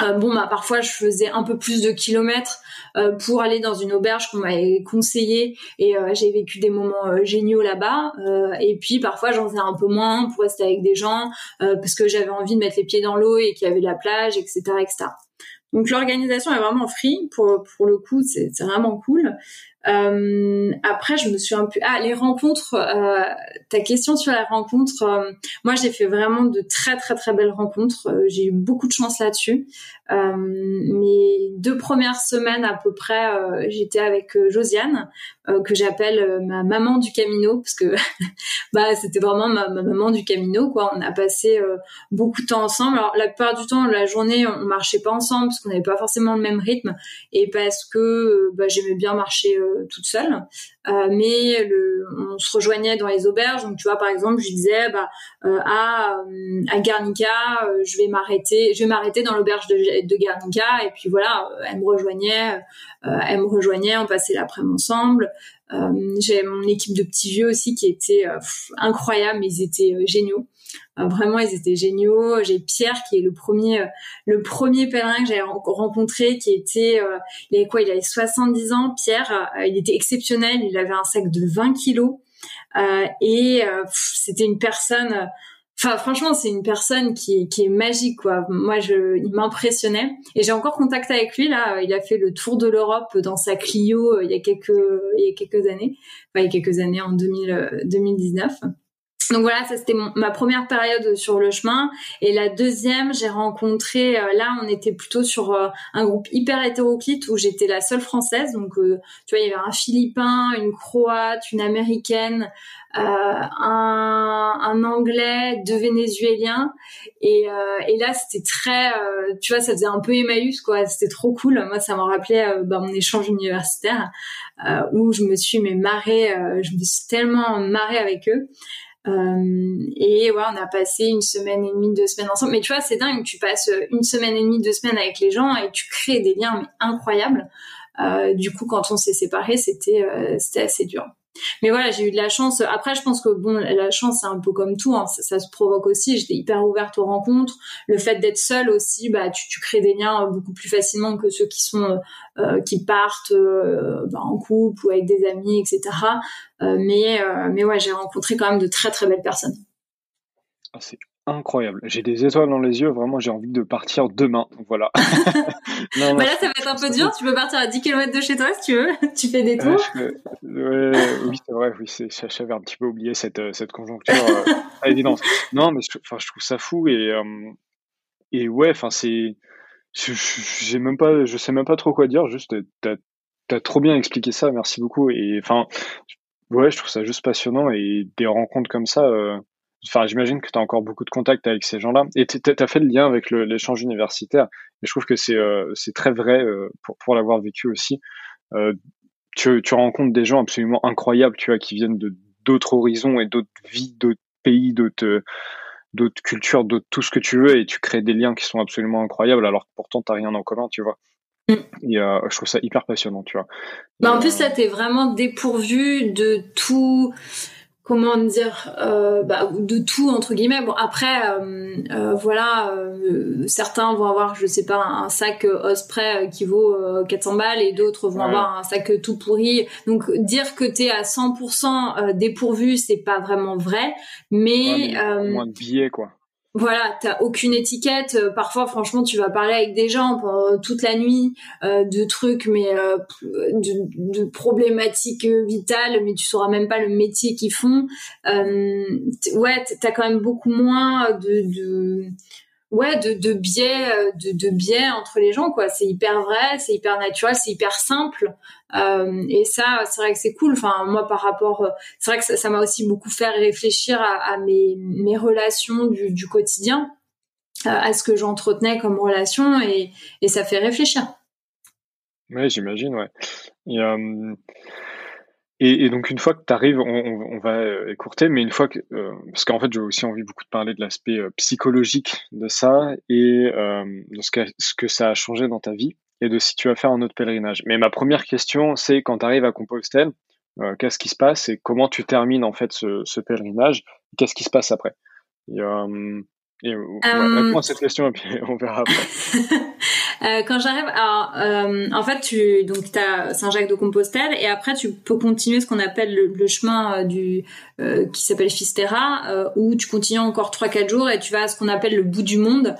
A: euh, bon bah parfois je faisais un peu plus de kilomètres euh, pour aller dans une auberge qu'on m'avait conseillé et euh, j'ai vécu des moments géniaux là-bas et puis parfois j'en faisais un peu moins pour rester avec des gens parce que j'avais envie de mettre les pieds dans l'eau et qu'il y avait de la plage etc etc donc l'organisation est vraiment free pour pour le coup c'est vraiment cool euh, après, je me suis un peu ah les rencontres. Euh, ta question sur la rencontre, euh, moi j'ai fait vraiment de très très très belles rencontres. Euh, j'ai eu beaucoup de chance là-dessus. Euh, mes deux premières semaines à peu près, j'étais avec Josiane, que j'appelle ma maman du Camino, parce que bah c'était vraiment ma, ma, maman du Camino quoi. On a passé beaucoup de temps ensemble. Alors la plupart du temps, la journée, on marchait pas ensemble parce qu'on n'avait pas forcément le même rythme et parce que bah, j'aimais bien marcher toute seule, euh, mais le, on se rejoignait dans les auberges. Donc tu vois, par exemple, je disais bah euh, à euh, à Guernica, je vais m'arrêter, je vais m'arrêter dans l'auberge de, de Guernica, et puis voilà, elle me rejoignait, elle me rejoignait, on passait l'après-midi ensemble. J'ai mon équipe de petits vieux aussi qui était incroyable, mais ils étaient géniaux. Euh, vraiment, ils étaient géniaux. J'ai Pierre qui est le premier, euh, le premier pèlerin que j'ai rencontré, qui était, euh, il avait quoi? Il avait 70 ans. Pierre, il était exceptionnel. Il avait un sac de 20 kilos et c'était une personne. Enfin, franchement, c'est une personne qui, qui est magique, quoi. Moi, je, il m'impressionnait. Et j'ai encore contact avec lui, là. Il a fait le tour de l'Europe dans sa Clio il y a quelques, il y a quelques années. Enfin, il y a quelques années, en 2000, 2019. Donc voilà, ça c'était ma première période sur le chemin. Et la deuxième, j'ai rencontré, euh, là on était plutôt sur euh, un groupe hyper hétéroclite où j'étais la seule française. Donc euh, tu vois, il y avait un Philippin, une Croate, une Américaine, un, un, Anglais, deux Vénézuéliens. Et, et là c'était très, tu vois, ça faisait un peu Emmaüs quoi. C'était trop cool. Moi ça m'a rappelé bah, mon échange universitaire où je me suis mais marrée, je me suis tellement marrée avec eux. Euh, et ouais, on a passé une semaine et demie, deux semaines ensemble. Mais tu vois, c'est dingue. Tu passes une semaine et demie, deux semaines avec les gens et tu crées des liens incroyables. Euh, du coup, quand on s'est séparés, c'était euh, c'était assez dur. Mais voilà, j'ai eu de la chance. Après, je pense que bon, la chance, c'est un peu comme tout. Hein. Ça, se provoque aussi. J'étais hyper ouverte aux rencontres. Le fait d'être seule aussi, bah, tu, crées des liens beaucoup plus facilement que ceux qui sont euh, qui partent euh, bah, en couple ou avec des amis, etc. Euh, mais mais ouais, j'ai rencontré quand même de très très belles personnes.
C: Ah, c'est incroyable. J'ai des étoiles dans les yeux, vraiment, j'ai envie de partir demain. Voilà.
A: non, bah là, ça va être un peu dur. Tu peux partir à 10 km de chez toi si tu veux. tu fais des tours.
C: oui, c'est vrai. Oui, j'avais un petit peu oublié cette, euh, cette conjoncture euh, à évidence. Non, mais je, je trouve ça fou et, euh, et ouais, enfin, c'est. J'ai même pas, je sais même pas trop quoi dire. Juste, t'as as trop bien expliqué ça. Merci beaucoup. Et enfin, ouais, je trouve ça juste passionnant et des rencontres comme ça. Euh, enfin, j'imagine que tu as encore beaucoup de contacts avec ces gens-là. Et tu as fait le lien avec l'échange universitaire. Et je trouve que c'est c'est très vrai pour, pour l'avoir vécu aussi. tu, tu rencontres des gens absolument incroyables, tu vois, qui viennent de d'autres horizons et d'autres vies, d'autres pays, d'autres d'autres cultures, d'autres tout ce que tu veux, et tu crées des liens qui sont absolument incroyables, alors que pourtant t'as rien en commun, tu vois. Mm. Et euh, je trouve ça hyper passionnant, tu vois.
A: Mais en plus là, t'es vraiment dépourvu de tout comment dire euh, bah, de tout entre guillemets. Bon après euh, euh voilà euh, certains vont avoir je sais pas un sac Osprey qui vaut 400 balles et d'autres vont avoir un sac tout pourri. Donc dire que t'es à 100% dépourvu c'est pas vraiment vrai. Mais,
C: mais moins de billets quoi
A: voilà, t'as aucune étiquette. Euh, parfois, franchement, tu vas parler avec des gens pendant toute la nuit euh, de trucs, mais euh, de, problématiques vitales, mais tu sauras même pas le métier qu'ils font. ouais, t'as quand même beaucoup moins de, ouais de, de biais de, de biais entre les gens quoi c'est hyper vrai c'est hyper naturel c'est hyper simple euh, et ça, c'est vrai que c'est cool. Enfin, moi, par rapport, euh, c'est vrai que ça m'a aussi beaucoup fait réfléchir à, mes, mes relations du, du quotidien, euh, à ce que j'entretenais comme relation, et, et ça fait réfléchir.
C: Oui, j'imagine, ouais. Et, euh, et, et, donc une fois que tu arrives, on, on, va écourter, mais une fois que, parce qu'en fait j'ai aussi envie beaucoup de parler de l'aspect psychologique de ça et de ce que, ce que ça a changé dans ta vie et de si tu vas faire un autre pèlerinage. Mais ma première question, c'est quand tu arrives à Compostelle, euh, qu'est-ce qui se passe et comment tu termines en fait ce, ce pèlerinage? Qu'est-ce qui se passe après? Euh, et, euh, réponds à cette question et puis on verra après.
A: Euh, quand j'arrive, alors euh, en fait, tu donc as Saint-Jacques de Compostelle et après tu peux continuer ce qu'on appelle le, chemin euh, du euh, qui s'appelle Fisterra, où tu continues encore 3-4 jours et tu vas à ce qu'on appelle le bout du monde,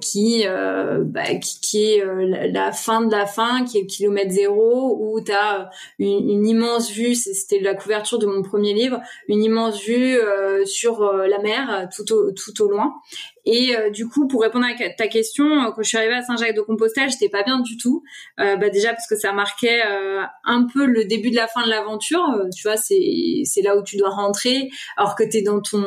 A: qui, bah, qui, qui est la, fin de la fin, qui est le kilomètre zéro, où tu as une, une, immense vue. C'était la couverture de mon premier livre, une immense vue sur la mer tout au, tout au loin. Et euh, du coup, pour répondre à ta question, euh, quand je suis arrivée à Saint-Jacques-de-Compostelle, j'étais pas bien du tout. Euh, bah déjà parce que ça marquait un peu le début de la fin de l'aventure. tu vois, c'est c'est là où tu dois rentrer, alors que t'es dans ton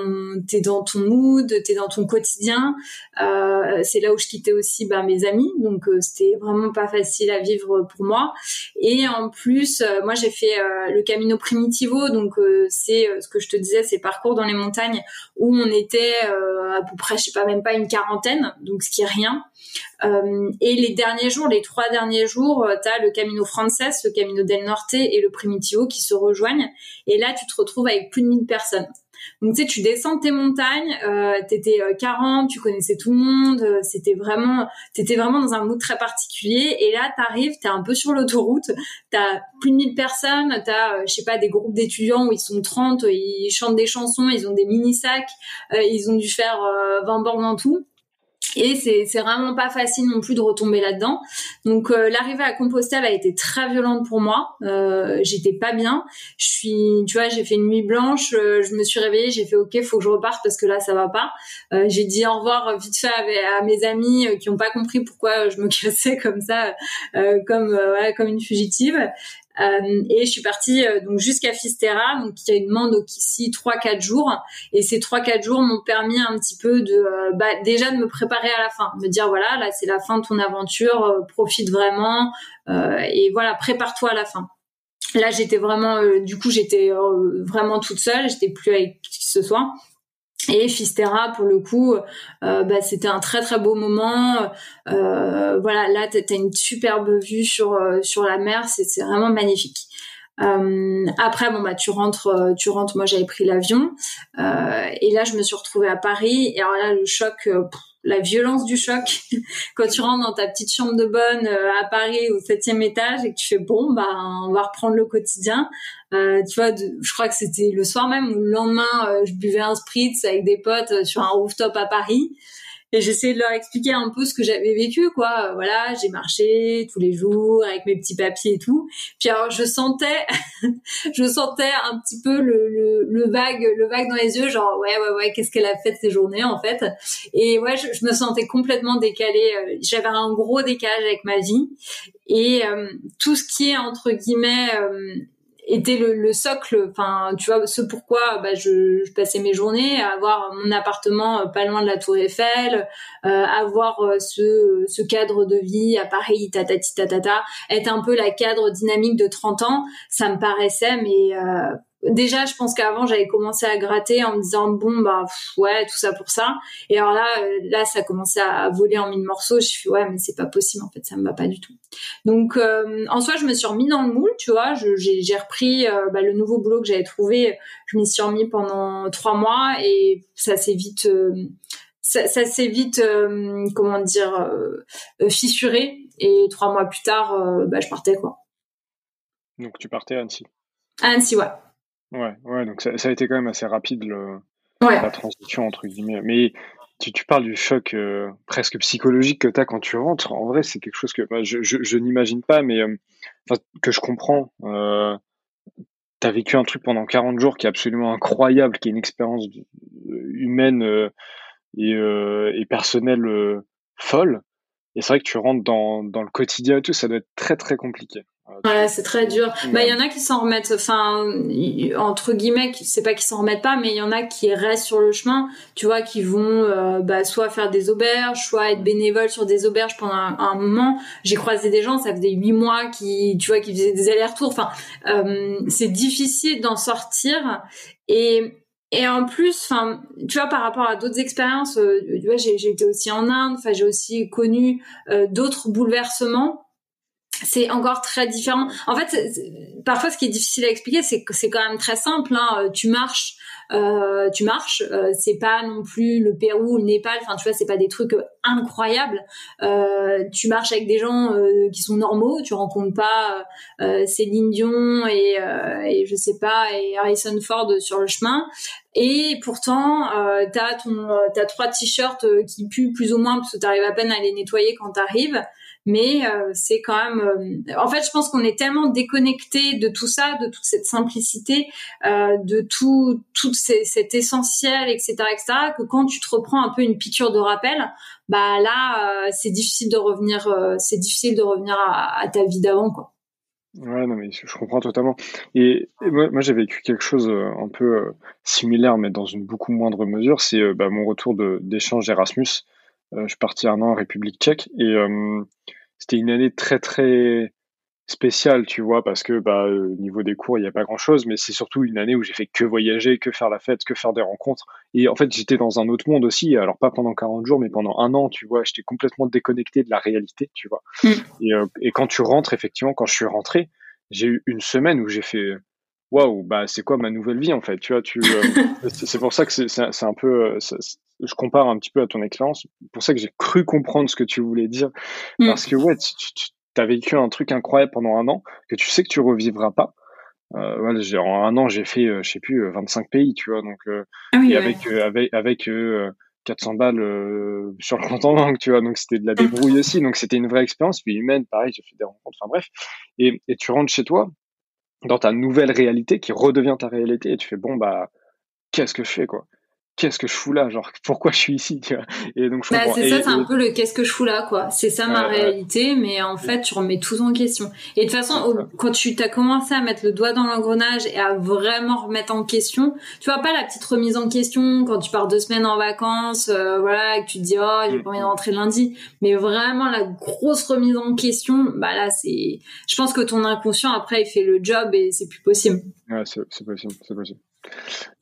A: t'es dans ton mood, t'es dans ton quotidien. c'est là où je quittais aussi bah, mes amis, donc c'était vraiment pas facile à vivre pour moi. Et en plus, moi j'ai fait le Camino Primitivo, donc c'est ce que je te disais, ces parcours dans les montagnes où on était à peu près, je sais pas même pas une quarantaine, donc ce qui est rien. Euh, et les derniers jours, les trois derniers jours, euh, tu as le Camino Frances, le Camino del Norte et le Primitivo qui se rejoignent. Et là, tu te retrouves avec plus de 1000 personnes. Donc tu sais, tu descends tes montagnes, euh, t'étais 40, euh, tu connaissais tout le monde, c'était vraiment, t'étais vraiment dans un mood très particulier. Et là, t'arrives, t'es un peu sur l'autoroute, t'as plus de 1000 personnes, t'as, je sais pas, des groupes d'étudiants où ils sont 30, ils chantent des chansons, ils ont des mini sacs, ils ont dû faire 20 bornes en tout. Et c'est vraiment pas facile non plus de retomber là-dedans. Donc euh, l'arrivée à Compostelle a été très violente pour moi. Euh, j'étais pas bien. Je suis, tu vois, j'ai fait une nuit blanche. Euh, je me suis réveillée, j'ai fait ok, faut que je reparte parce que là ça va pas. Euh, j'ai dit au revoir vite fait à, mes amis qui ont pas compris pourquoi je me cassais comme ça, comme voilà, comme une fugitive. Euh, et je suis partie euh, donc jusqu'à Fisterra, donc qui a une demande ici trois quatre jours. Et ces trois quatre jours m'ont permis un petit peu de euh, bah, déjà de me préparer à la fin, me dire voilà là c'est la fin de ton aventure, profite vraiment et voilà prépare-toi à la fin. Là j'étais vraiment, du coup j'étais vraiment toute seule, j'étais plus avec qui ce soit. Et Fistera, pour le coup, euh, bah, c'était un très très beau moment. Euh, voilà, là, tu as une superbe vue sur euh, sur la mer, c'est vraiment magnifique. après, bon bah tu rentres, tu rentres. Moi, j'avais pris l'avion et là, je me suis retrouvée à Paris. Et alors là, le choc, la violence du choc. Quand tu rentres dans ta petite chambre de bonne euh, à Paris au septième étage et que tu fais bon bah on va reprendre le quotidien. Euh, tu vois je crois que c'était le soir même ou le lendemain euh, je buvais un spritz avec des potes sur un rooftop à Paris et j'essayais de leur expliquer un peu ce que j'avais vécu quoi. Euh, voilà j'ai marché tous les jours avec mes petits papiers et tout. Puis alors je sentais je sentais un petit peu le, le, le, vague le vague dans les yeux genre ouais ouais ouais qu'est-ce qu'elle a fait de ces journées en fait. Et ouais je, me sentais complètement décalée. Euh, j'avais un gros décalage avec ma vie. Et euh, tout ce qui est entre guillemets était le, socle. Enfin, tu vois, ce pourquoi bah, je, passais mes journées à avoir mon appartement pas loin de la Tour Eiffel, avoir ce, ce cadre de vie à Paris, tatati tatata, être un peu la cadre dynamique de 30 ans, ça me paraissait mais déjà je pense qu'avant j'avais commencé à gratter en me disant bon bah ouais tout ça pour ça. Et alors là euh, là ça commençait à voler en mille morceaux. Je suis ouais mais c'est pas possible en fait ça me va pas du tout. Donc euh, en soi je me suis remis dans le moule tu vois. J'ai repris euh, bah, le nouveau boulot que j'avais trouvé. Je m'y suis remis pendant trois mois et ça s'est vite ça, ça s'est vite comment dire fissuré. Et trois mois plus tard bah je partais quoi.
C: Donc tu partais à Annecy.
A: À Annecy ouais
C: Ouais, ouais, donc ça, a été quand même assez rapide le, la transition entre guillemets. Mais tu, tu parles du choc euh, presque psychologique que tu as quand tu rentres. En vrai, c'est quelque chose que bah, je, je, n'imagine pas, mais euh, que je comprends. Euh, tu as vécu un truc pendant 40 jours qui est absolument incroyable, qui est une expérience humaine et, et personnelle folle. Et c'est vrai que tu rentres dans, dans le quotidien et tout, ça doit être très très compliqué.
A: Ouais, c'est très dur. Bah, il y en a qui s'en remettent, enfin, entre guillemets, c'est pas qu'ils s'en remettent pas, mais il y en a qui restent sur le chemin, tu vois, qui vont, euh, bah, soit faire des auberges, soit être bénévoles sur des auberges pendant un, moment. J'ai croisé des gens, ça faisait huit mois qui, tu vois, qui faisaient des allers-retours. Enfin, euh, c'est difficile d'en sortir. Et, et en plus, enfin, tu vois, par rapport à d'autres expériences, euh, tu vois, j'ai été aussi en Inde, enfin, j'ai aussi connu d'autres bouleversements c'est encore très différent. En fait, parfois, ce qui est difficile à expliquer, c'est que c'est quand même très simple. Hein. Tu marches, euh, tu marches. Euh, c'est pas non plus le Pérou ou le Népal. Enfin, tu vois, c'est pas des trucs incroyables. Euh, tu marches avec des gens euh, qui sont normaux. Tu rencontres pas euh, Céline Dion et, et je sais pas et Harrison Ford sur le chemin. Et pourtant, euh, t'as ton, t'as trois t-shirts qui puent plus ou moins parce que t'arrives à peine à les nettoyer quand t'arrives mais euh, c'est quand même euh, en fait je pense qu'on est tellement déconnecté de tout ça de toute cette simplicité euh, de tout tout cet essentiel etc etc que quand tu te reprends un peu une piqûre de rappel bah là c'est difficile de revenir c'est difficile de revenir à, ta vie d'avant quoi
C: Ouais, non, mais je comprends totalement. Et, moi, moi j'ai vécu quelque chose un peu similaire, mais dans une beaucoup moindre mesure. C'est bah, mon retour d'échange Erasmus. Je suis parti un an en République tchèque et c'était une année très très spéciale, tu vois, parce que bah, au niveau des cours, il n'y a pas grand-chose, mais c'est surtout une année où j'ai fait que voyager, que faire la fête, que faire des rencontres. Et en fait, j'étais dans un autre monde aussi, alors pas pendant 40 jours, mais pendant un an, tu vois, j'étais complètement déconnecté de la réalité, tu vois. Mm. Et, euh, et, quand tu rentres, effectivement, quand je suis rentré, j'ai eu une semaine où j'ai fait waouh, bah c'est quoi ma nouvelle vie en fait, tu vois, tu euh, c'est pour ça que c'est un peu euh, je compare un petit peu à ton expérience, pour ça que j'ai cru comprendre ce que tu voulais dire mm. parce que ouais, tu, as vécu un truc incroyable pendant un an que tu sais que tu revivras pas. Euh, ouais, en un an, j'ai fait, euh, je sais plus, 25 pays, tu vois, donc ah et avec, avec avec 400 balles sur le compte en banque, tu vois, donc c'était de la débrouille aussi, donc c'était une vraie expérience, puis humaine, pareil, j'ai fait des rencontres, enfin bref, et, et tu rentres chez toi, dans ta nouvelle réalité qui redevient ta réalité et tu fais bon bah qu'est-ce que je fais quoi? Qu'est-ce que je fous là genre pourquoi je suis ici tu vois.
A: Et donc bah, c'est ça c'est un peu le qu'est-ce que je fous là quoi. C'est ça ma réalité mais en fait tu remets tout en question. Et de toute façon quand tu t'as commencé à mettre le doigt dans l'engrenage et à vraiment remettre en question tu vois pas la petite remise en question quand tu pars deux semaines en vacances euh, voilà et que tu te dis oh j'ai pas envie de rentrer lundi. Mais vraiment la grosse remise en question bah là c'est je pense que ton inconscient après il fait le job et c'est plus possible.
C: Ouais c'est possible c'est possible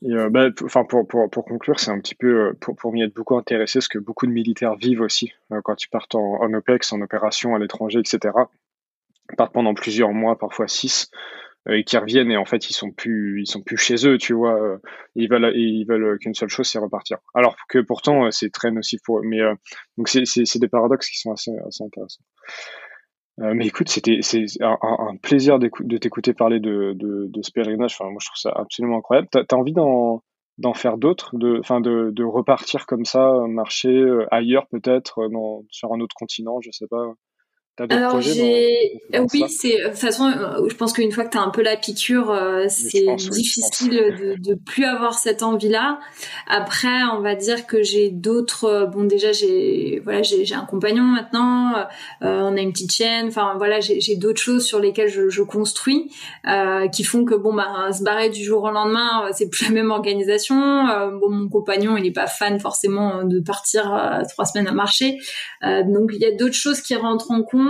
C: euh, bah, enfin pour, pour, pour, conclure, c'est un petit peu euh, pour, pour m'y être beaucoup intéressé, ce que beaucoup de militaires vivent aussi euh, quand ils partent en, OPEX, en opération à l'étranger, etc. Ils partent pendant plusieurs mois, parfois six, et qui reviennent et en fait ils sont plus ils sont plus chez eux, tu vois. ils veulent ils veulent qu'une seule chose, c'est repartir. Alors que pourtant c'est très nocif pour. Mais donc c'est des paradoxes qui sont assez assez intéressants. Euh, mais écoute, c'était c'est un, un, plaisir de t'écouter parler de, de, de, ce pèlerinage. Enfin, moi, je trouve ça absolument incroyable. T'as as envie d'en d'en faire d'autres, de, enfin, de, de repartir comme ça, marcher euh, ailleurs peut-être, euh, sur un autre continent, je sais pas.
A: Alors j'ai oui c'est de toute façon euh, je pense qu'une fois que tu as un peu la piqûre euh, c'est difficile de, de plus avoir cette envie là après on va dire que j'ai d'autres euh, bon déjà j'ai voilà j'ai un compagnon maintenant on a une petite chienne enfin voilà j'ai d'autres choses sur lesquelles je, je construis qui font que bon bah se barrer du jour au lendemain c'est plus la même organisation. Bon mon compagnon il est pas fan forcément de partir trois semaines à marcher. Donc il y a d'autres choses qui rentrent en compte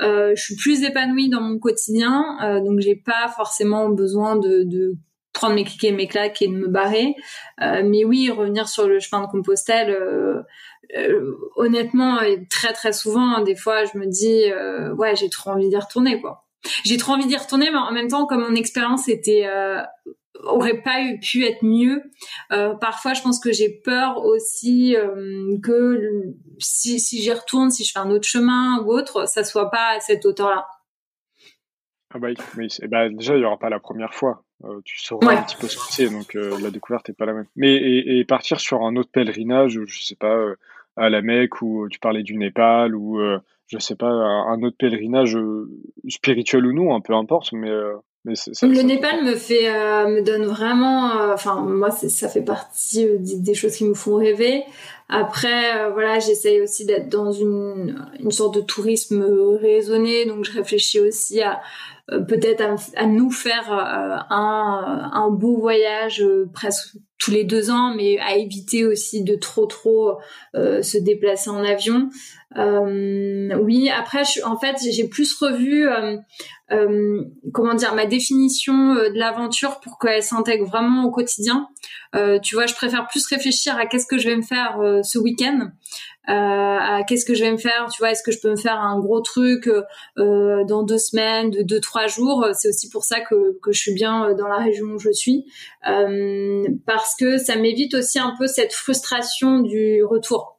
A: euh, je suis plus épanouie dans mon quotidien, euh, donc j'ai pas forcément besoin de, prendre mes clics et mes claques et de me barrer. Euh, mais oui, revenir sur le chemin de Compostelle, euh, euh, honnêtement, très très souvent, des fois, je me dis, ouais, j'ai trop envie d'y retourner, quoi. J'ai trop envie d'y retourner, mais en même temps, comme mon expérience était aurait pas eu, pu être mieux. Euh, parfois, je pense que j'ai peur aussi euh, que si, si j'y retourne, si je fais un autre chemin ou autre, ça soit pas à cette hauteur-là.
C: Ah bah, oui, bah, déjà, il y aura pas la première fois. Euh, tu sauras un petit peu ce que c'est, donc la découverte est pas la même. Mais et, et, partir sur un autre pèlerinage, je sais pas, à la Mecque ou tu parlais du Népal ou je sais pas, un autre pèlerinage spirituel ou non, hein, peu importe, mais
A: le Népal me fait, euh, me donne vraiment, euh, enfin moi ça fait partie euh, des, choses qui me font rêver. Après voilà, j'essaye aussi d'être dans une, une sorte de tourisme raisonné, donc je réfléchis aussi à peut-être à, nous faire un, un beau voyage presque tous les deux ans, mais à éviter aussi de trop trop se déplacer en avion. oui, après en fait j'ai plus revu euh, comment dire ma définition euh, de l'aventure pour qu'elle s'intègre vraiment au quotidien. Euh, tu vois, je préfère plus réfléchir à qu'est-ce que je vais me faire ce week-end, à qu'est-ce que je vais me faire. Tu vois, est-ce que je peux me faire un gros truc dans deux semaines, de deux trois jours? C'est aussi pour ça que que je suis bien dans la région où je suis, parce que ça m'évite aussi un peu cette frustration du retour.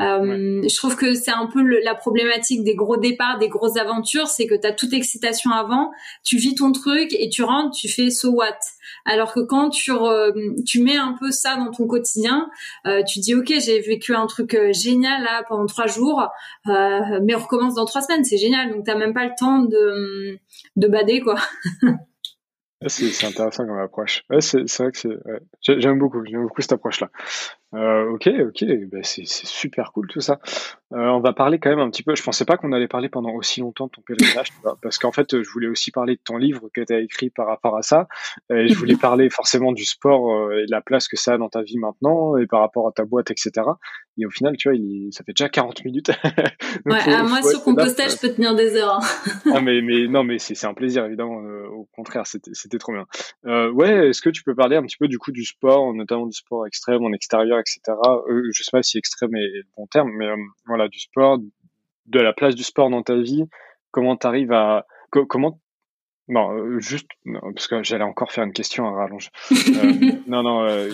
A: Euh, je trouve que c'est un peu la problématique des gros départs, des grosses aventures, c'est que tu as toute excitation avant, tu vis ton truc et tu rentres, tu fais so what? Alors que quand tu, tu mets un peu ça dans ton quotidien, euh, tu dis ok j'ai vécu un truc euh, génial là pendant trois jours, euh, mais on recommence dans trois semaines, c'est génial. Donc t'as même pas le temps de, de bader quoi.
C: c'est intéressant comme approche. C'est vrai que. J'aime beaucoup, j'aime beaucoup cette approche-là. Euh, ok, ok, ben c'est super cool tout ça. Euh, on va parler quand même un petit peu. Je pensais pas qu'on allait parler pendant aussi longtemps de ton pèlerinage, parce qu'en fait, je voulais aussi parler de ton livre que tu as écrit par rapport à ça. Et je voulais parler forcément du sport euh, et de la place que ça a dans ta vie maintenant et par rapport à ta boîte, etc. Et au final, tu vois, il, ça fait déjà 40 minutes.
A: ouais, ah, moi sur compostage, je peux tenir des heures.
C: Hein. ah, mais, mais non, mais c'est un plaisir évidemment. Au contraire, c'était trop bien. ouais, est-ce que tu peux parler un petit peu du coup du sport, notamment du sport extrême en extérieur etc. Euh, je sais pas si extrême est le bon terme, mais euh, voilà, du sport, de la place du sport dans ta vie, comment tu arrives à... comment non, euh, juste parce que j'allais encore faire une question à rallonge. non, non.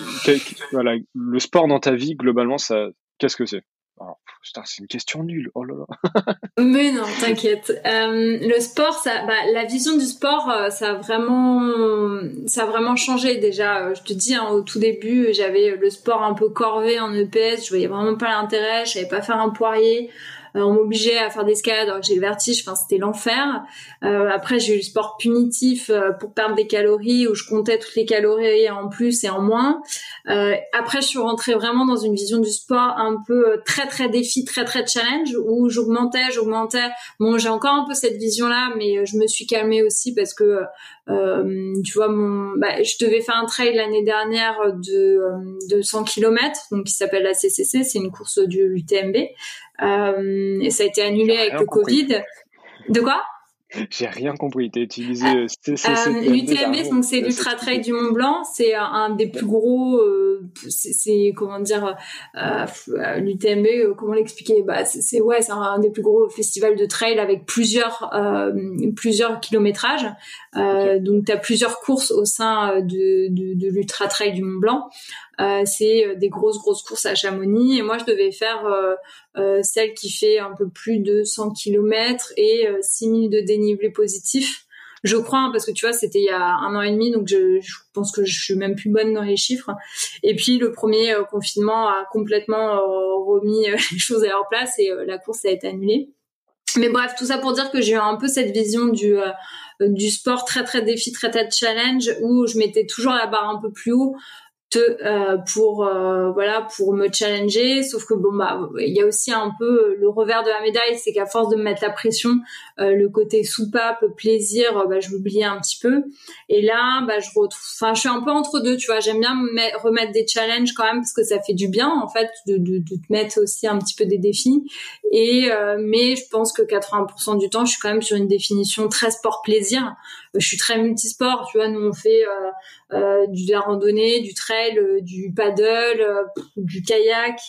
C: voilà, le sport dans ta vie globalement, ça, qu'est-ce que c'est? C'est une question nulle. Oh là là.
A: Mais non, t'inquiète. Euh, le sport, ça, bah, la vision du sport, euh, ça a vraiment, ça a vraiment changé déjà. Euh, je te dis, hein, au tout début, j'avais le sport un peu corvé en EPS. Je voyais vraiment pas l'intérêt. Je savais pas faire un poirier. Euh, on m'obligeait à faire des escalades alors j'ai le vertige. Enfin, c'était l'enfer. Euh, après, j'ai eu le sport punitif euh, pour perdre des calories où je comptais toutes les calories en plus et en moins. après, je suis rentrée vraiment dans une vision du sport un peu très très défi, très très challenge où j'augmentais, j'augmentais. Bon, j'ai encore un peu cette vision-là, mais je me suis calmée aussi parce que tu vois, mon, bah, je devais faire un trail l'année dernière de, de 100 km, donc qui s'appelle la CCC, c'est une course du UTMB. Euh, et ça a été annulé avec le Covid. De quoi?
C: J'ai rien compris. T'as utilisé euh,
A: L'UTMB, donc c'est l'Ultra Trail du Mont Blanc. C'est un des plus gros. Euh, c'est comment dire euh, l'UTMB. Euh, comment l'expliquer? Bah c'est ouais, c'est un, des plus gros festivals de trail avec plusieurs euh, plusieurs kilométrages. Euh, Donc t'as plusieurs courses au sein de, de, de l'Ultra Trail du Mont Blanc. Euh, c'est des grosses grosses courses à Chamonix. Et moi je devais faire euh, euh, celle qui fait un peu plus de 100 km et 6000 de dénivelé positif. Je crois hein, parce que tu vois c'était il y a un an et demi donc je, je, pense que je suis même plus bonne dans les chiffres. Et puis le premier confinement a complètement remis les choses à leur place et la course a été annulée. Mais bref, tout ça pour dire que j'ai eu un peu cette vision du du sport très très défi, très très challenge où je mettais toujours la barre un peu plus haut euh, pour euh, voilà pour me challenger. Sauf que bon bah il y a aussi un peu le revers de la médaille c'est qu'à force de me mettre la pression euh, le côté soupape plaisir bah je l'oubliais un petit peu. Et là bah je retrouve enfin je suis un peu entre deux tu vois. J'aime bien me remettre des challenges quand même parce que ça fait du bien en fait de, de, de te mettre aussi un petit peu des défis. Et mais je pense que 80% du temps je suis quand même sur une définition très sport plaisir je suis très multisport tu vois nous on fait euh, de la randonnée, du trail, euh, du paddle, euh, du kayak.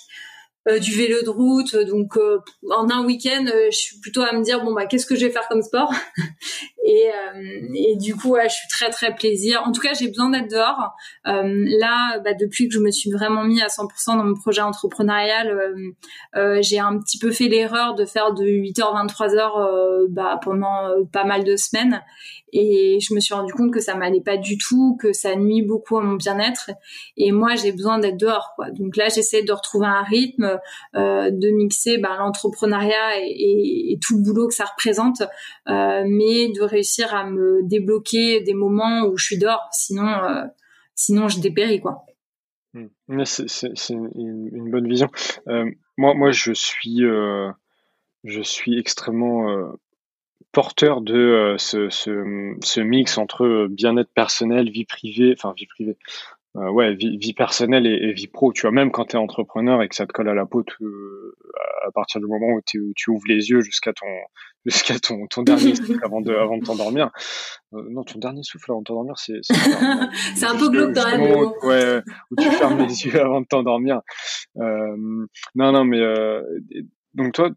A: du vélo de route. Donc en un week-end, je suis plutôt à me dire bon bah qu'est-ce que je vais faire comme sport? Et, et du coup je suis très très plaisir. En tout cas j'ai besoin d'être dehors. là bah, depuis que je me suis vraiment mis à 100% dans mon projet entrepreneurial, j'ai un petit peu fait l'erreur de faire de 8h 23h bah, pendant pas mal de semaines et je me suis rendu compte que ça m'allait pas du tout, que ça nuit beaucoup à mon bien-être. Et moi, j'ai besoin d'être dehors, quoi. Donc là, j'essaie de retrouver un rythme, euh, de mixer ben, l'entrepreneuriat et, tout le boulot que ça représente, euh, mais de réussir à me débloquer des moments où je suis dehors. Sinon, euh, sinon, je dépéris, quoi.
C: Mmh. C'est une, bonne vision. Euh, moi, moi, je suis, euh, je suis extrêmement porteur de ce, ce, mix entre bien-être personnel, vie privée, enfin vie privée, euh, ouais, vie, vie personnelle et, vie pro. Tu vois, même quand tu es entrepreneur et que ça te colle à la peau à partir du moment où tu, tu ouvres les yeux jusqu'à ton jusqu'à ton, ton dernier souffle avant de avant de t'endormir. non, ton dernier souffle avant de t'endormir, c'est
A: c'est un peu glauque dans la
C: où, ouais, où tu fermes les yeux avant de t'endormir. non, non, mais donc toi,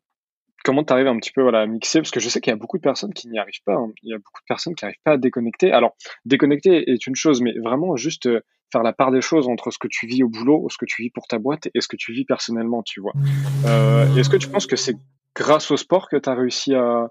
C: comment tu arrives un petit peu voilà, à mixer? Parce que je sais qu'il y a beaucoup de personnes qui n'y arrivent pas. Hein. Il y a beaucoup de personnes qui n'arrivent pas à déconnecter. Alors, déconnecter est une chose, mais vraiment juste euh, faire la part des choses entre ce que tu vis au boulot, ce que tu vis pour ta boîte et ce que tu vis personnellement, tu vois. Euh, Est-ce que tu penses que c'est grâce au sport que tu as réussi à,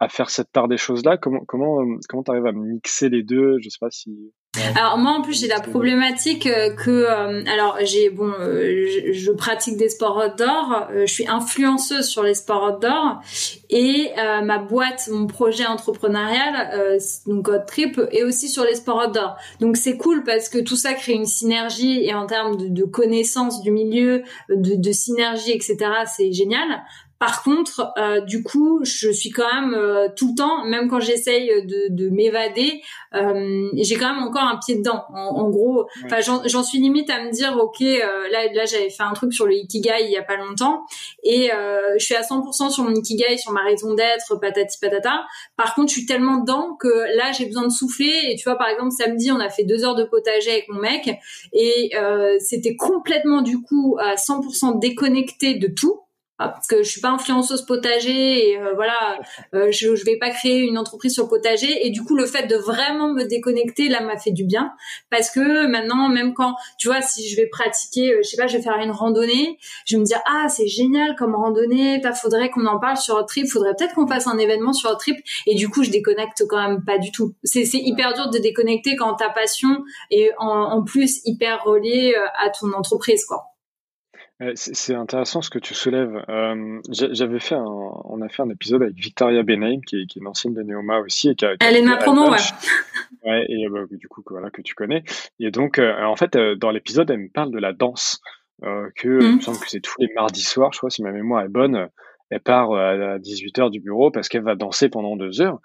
C: à faire cette part des choses-là? Comment comment euh, comment t'arrives à mixer les deux? Je sais pas si.
A: Alors moi en plus j'ai la problématique euh, que euh, alors j'ai bon je, pratique des sports outdoor, je suis influenceuse sur les sports outdoor et ma boîte mon projet entrepreneurial donc Trip est aussi sur les sports outdoor. Donc c'est cool parce que tout ça crée une synergie et en termes de, de connaissance du milieu, de synergie etc c'est génial. Par contre, euh, du coup, je suis quand même euh, tout le temps, même quand j'essaye de, de m'évader, euh, j'ai quand même encore un pied dedans. En, gros, enfin, j'en suis limite à me dire, ok, là, là, j'avais fait un truc sur le ikigai il y a pas longtemps, et je suis à 100% sur mon ikigai, sur ma raison d'être, patati patata. Par contre, je suis tellement dedans que là, j'ai besoin de souffler. Et tu vois, par exemple, samedi, on a fait deux heures de potager avec mon mec, et c'était complètement du coup à 100% déconnecté de tout parce que je suis pas influenceuse potager et euh, voilà, euh, je, je vais pas créer une entreprise sur potager et du coup le fait de vraiment me déconnecter là m'a fait du bien parce que maintenant même quand tu vois si je vais pratiquer, euh, je sais pas, je vais faire une randonnée, je vais me dire ah c'est génial comme randonnée, il faudrait qu'on en parle sur trip, faudrait peut-être qu'on fasse un événement sur trip et du coup je déconnecte quand même pas du tout. C'est hyper dur de déconnecter quand ta passion est en, en plus hyper reliée à ton entreprise quoi.
C: C'est intéressant ce que tu soulèves. Euh, j'avais fait un, on a fait un épisode avec Victoria Benaim, qui est, qui est une ancienne de Neoma aussi. Et qui a,
A: Elle est ma promo, ouais.
C: ouais. Et bah, du coup, voilà, que tu connais. Et donc, euh, en fait, euh, dans l'épisode, elle me parle de la danse. que, il me mmh. semble que c'est tous les mardis soirs, je crois, si ma mémoire est bonne. Elle part à 18h du bureau parce qu'elle va danser pendant deux heures.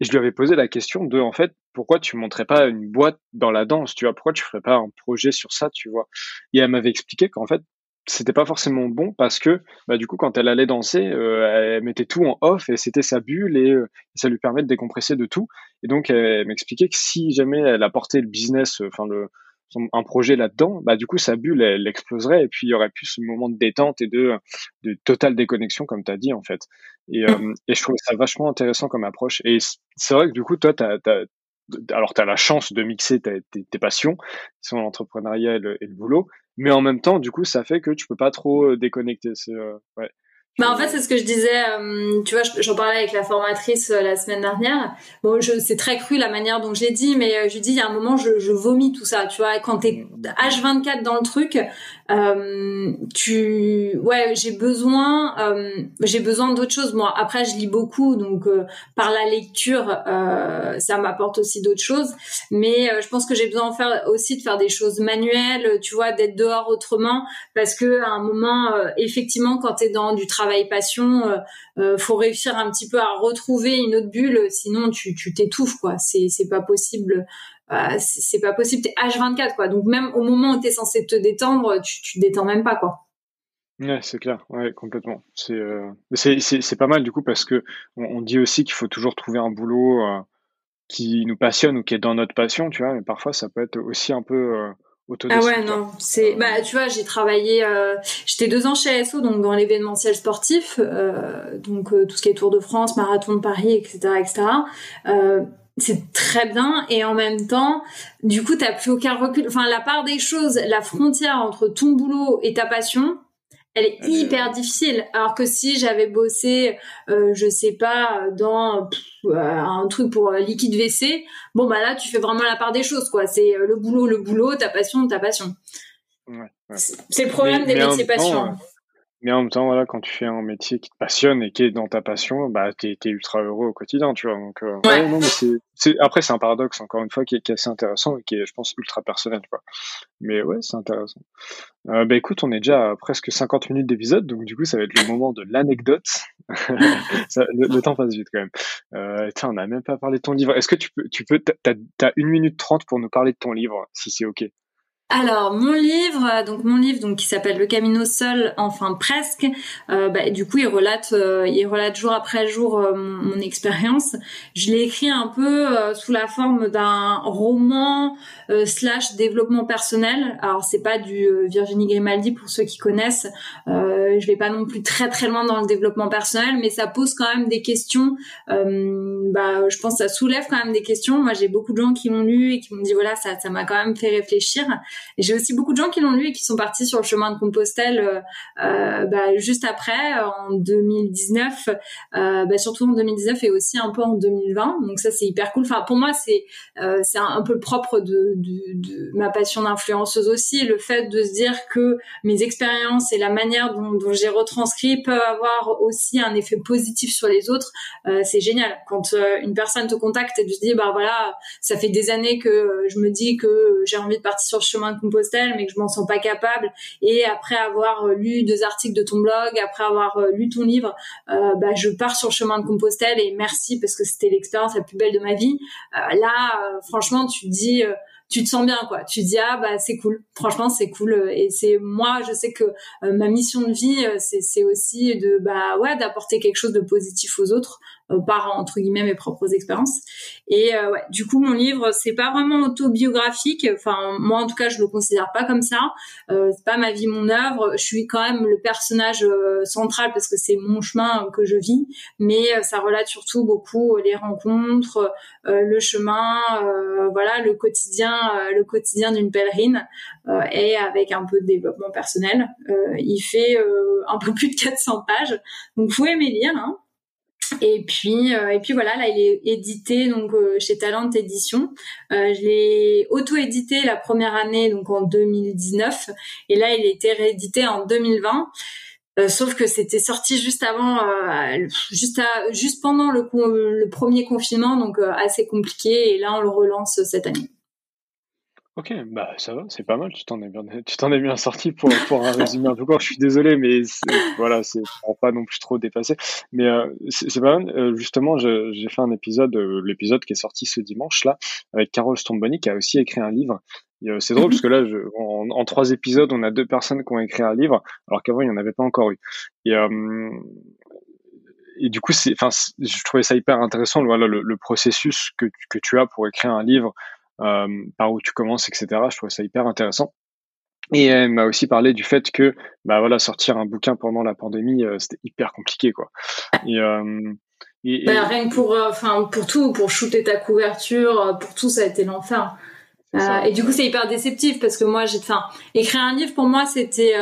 C: Et je lui avais posé la question de, en fait, pourquoi tu montrais pas une boîte dans la danse, tu vois, pourquoi tu ferais pas un projet sur ça, tu vois. Et elle m'avait expliqué qu'en fait, c'était pas forcément bon parce que bah, du coup quand elle allait danser euh, elle mettait tout en off et c'était sa bulle et, euh, ça lui permet de décompresser de tout. Et donc elle, m'expliquait que si jamais elle apportait le business enfin le un projet là-dedans bah du coup sa bulle elle, exploserait et puis il y aurait plus ce moment de détente et de de totale déconnexion comme tu as dit en fait. Et, euh, et je trouvais ça vachement intéressant comme approche. Et c'est vrai que du coup toi tu alors tu as la chance de mixer tes, tes, passions, qui sont l'entrepreneuriat et le, boulot, mais en même temps, du coup, ça fait que tu peux pas trop euh, déconnecter. C'est euh, ouais.
A: Bah en fait, c'est ce que je disais. Euh, tu vois, j'en parlais avec la formatrice la semaine dernière. Bon, je, c'est très cru la manière dont j'ai dit, mais je dis il y a un moment, je, je vomis tout ça. Tu vois, quand t'es H24 dans le truc, euh, tu, ouais, j'ai besoin, euh, j'ai besoin d'autres choses. Moi, après, je lis beaucoup, donc euh, par la lecture, ça m'apporte aussi d'autres choses. Mais je pense que j'ai besoin faire aussi de faire des choses manuelles, tu vois, d'être dehors autrement, parce que à un moment, effectivement, quand tu es dans du travail passion, faut réussir un petit peu à retrouver une autre bulle, sinon tu tu t'étouffes quoi. C'est c'est pas possible bah, c'est pas possible, t'es H24 quoi. Donc même au moment où t'es censé te détendre, tu, tu détends même pas quoi.
C: Ouais, c'est clair, ouais, complètement. C'est euh... c'est pas mal du coup parce que on, dit aussi qu'il faut toujours trouver un boulot euh, qui nous passionne ou qui est dans notre passion, tu vois. Mais parfois, ça peut être aussi un peu euh,
A: Ah ouais, non, c'est bah tu vois, j'ai travaillé, euh, j'étais deux ans chez SO donc dans l'événementiel sportif, euh, donc tout ce qui est Tour de France, marathon de Paris, etc., etc c'est très bien. Et en même temps du coup t'as plus aucun recul. Enfin la part des choses la frontière entre ton boulot et ta passion elle est hyper difficile. Alors que si j'avais bossé euh, je sais pas dans euh, un truc pour euh, liquide WC bon bah là tu fais vraiment la part des choses quoi. C'est le boulot le boulot ta passion ta passion. C'est le problème des métiers passion
C: mais en même temps, voilà, quand tu fais un métier qui te passionne et qui est dans ta passion, bah, t'es es ultra heureux au quotidien, tu vois. Donc, euh, ouais. non, mais c'est, après, c'est un paradoxe, encore une fois, qui est, qui est, assez intéressant et qui est, je pense, ultra personnel, quoi. Mais ouais, c'est intéressant. Euh, bah, écoute, on est déjà à presque 50 minutes d'épisode, donc du coup, ça va être le moment de l'anecdote. le, temps passe vite, quand même. Euh, on n'a même pas parlé de ton livre. Est-ce que tu peux, tu peux, t'as, t'as une minute trente pour nous parler de ton livre, si c'est OK?
A: Alors mon livre, euh, donc mon livre donc qui s'appelle Le Camino seul, enfin presque. Euh, bah, du coup, il relate, euh, il relate jour après jour mon, expérience. Je l'ai écrit un peu sous la forme d'un roman slash développement personnel. Alors c'est pas du Virginie Grimaldi pour ceux qui connaissent. je vais pas non plus très très loin dans le développement personnel, mais ça pose quand même des questions. bah, je pense que ça soulève quand même des questions. Moi, j'ai beaucoup de gens qui l'ont lu et qui m'ont dit voilà, ça m'a quand même fait réfléchir. Et j'ai aussi beaucoup de gens qui l'ont lu et qui sont partis sur le chemin de Compostelle euh, euh bah, juste après, en 2019, euh, bah, surtout en 2019 et aussi un peu en 2020. Donc ça, c'est hyper cool. Enfin, pour moi, c'est euh, c'est un, peu le propre de, de, de ma passion d'influenceuse aussi, le fait de se dire que mes expériences et la manière dont, dont j'ai retranscrit peuvent avoir aussi un effet positif sur les autres. Euh, c'est génial quand une personne te contacte et te dis bah voilà, ça fait des années que je me dis que j'ai envie de partir sur le chemin Compostelle, mais que je m'en sens pas capable. Et après avoir euh, lu deux articles de ton blog, après avoir euh, lu ton livre, euh, bah, je pars sur le chemin de Compostelle et merci parce que c'était l'expérience la plus belle de ma vie. là, franchement, tu te dis tu te sens bien quoi tu dis ah bah c'est cool franchement c'est cool et c'est moi je sais que ma mission de vie c'est aussi de bah ouais d'apporter quelque chose de positif aux autres par entre guillemets mes propres expériences. Et euh, ouais, du coup mon livre c'est pas vraiment autobiographique. Enfin moi en tout cas je le considère pas comme ça. Euh, c'est pas ma vie mon œuvre. Je suis quand même le personnage euh, central parce que c'est mon chemin que je vis. Mais ça relate surtout beaucoup les rencontres, le chemin, voilà le quotidien, le quotidien d'une pèlerine et avec un peu de développement personnel. il fait un peu plus de 400 pages, donc vous aimez lire. Hein et puis, euh, et puis voilà, là, il est édité donc euh, chez Talent Édition. Euh, je l'ai auto-édité la première année, donc en 2019, et là, il a été réédité en 2020. sauf que c'était sorti juste avant, juste à, juste pendant le, le premier confinement, donc assez compliqué. Et là, on le relance cette année.
C: Ok, bah ça va, c'est pas mal. Tu t'en es bien, tu t'en es bien sorti pour pour un résumé un peu court. Je suis désolé, mais voilà, c'est pas non plus trop dépassé. Mais euh, c'est pas mal. Euh, justement, j'ai fait un épisode, euh, l'épisode qui est sorti ce dimanche là, avec Carole Stomboni qui a aussi écrit un livre. C'est drôle parce que là, je, en, trois épisodes, on a deux personnes qui ont écrit un livre, alors qu'avant il n'y en avait pas encore eu. Et, et du coup, c'est, enfin, je trouvais ça hyper intéressant, voilà, le, le processus que, que tu as pour écrire un livre euh, par où tu commences, etc. Je trouvais ça hyper intéressant. Et elle m'a aussi parlé du fait que, bah voilà, sortir un bouquin pendant la pandémie, euh, c'était hyper compliqué, quoi. Et,
A: euh, bah, rien que pour, enfin, pour tout, pour shooter ta couverture, pour tout, ça a été l'enfer. et du coup, c'est hyper déceptif parce que moi, j'ai, enfin, écrire un livre pour moi, c'était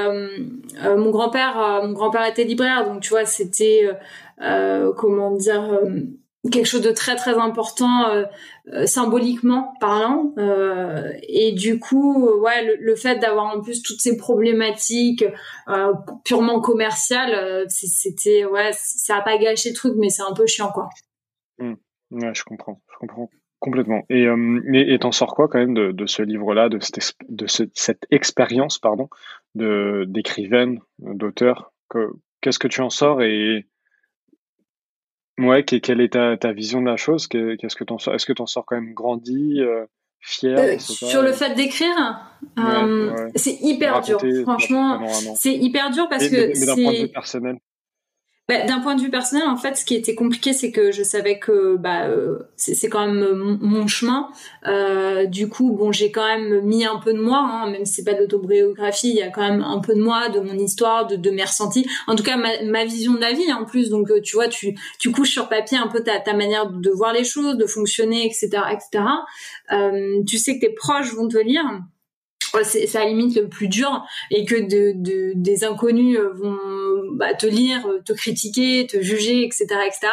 A: mon grand-père. mon grand-père était libraire, donc tu vois, c'était comment dire quelque chose de très très important euh, euh, symboliquement parlant. Euh, et du coup ouais le, fait d'avoir en plus toutes ces problématiques purement commerciales c'était ouais ça a pas gâché le truc mais c'est un peu chiant quoi.
C: Mmh. je comprends. Je comprends complètement. Et et t'en sors quoi quand même de, ce livre là de cette de cette expérience pardon de d'écrivaine d'auteur qu'est-ce que tu en sors Ouais, quelle est ta, ta vision de la chose? Qu'est-ce que t'en Est-ce que t'en sors quand même grandi, euh, fier
A: euh, Sur le fait d'écrire, euh, c'est hyper dur. Franchement, c'est hyper dur parce que
C: mais d'un point de vue personnel.
A: Bah, d'un point de vue personnel, en fait, ce qui était compliqué, c'est que je savais que bah, euh, c'est quand même mon, chemin. Euh, du coup, bon, j'ai quand même mis un peu de moi, hein, même si c'est pas de l'autobiographie, il y a quand même un peu de moi, de mon histoire, de, de mes ressentis. En tout cas, ma, ma vision de la vie, en plus. Donc, euh, tu vois, tu, tu couches sur papier un peu ta, ta manière de voir les choses, de fonctionner, etc., etc. Euh, tu sais que tes proches vont te lire c'est la limite le plus dur et que de, de des inconnus euh, vont bah, te lire, euh, te critiquer, te juger, etc., etc.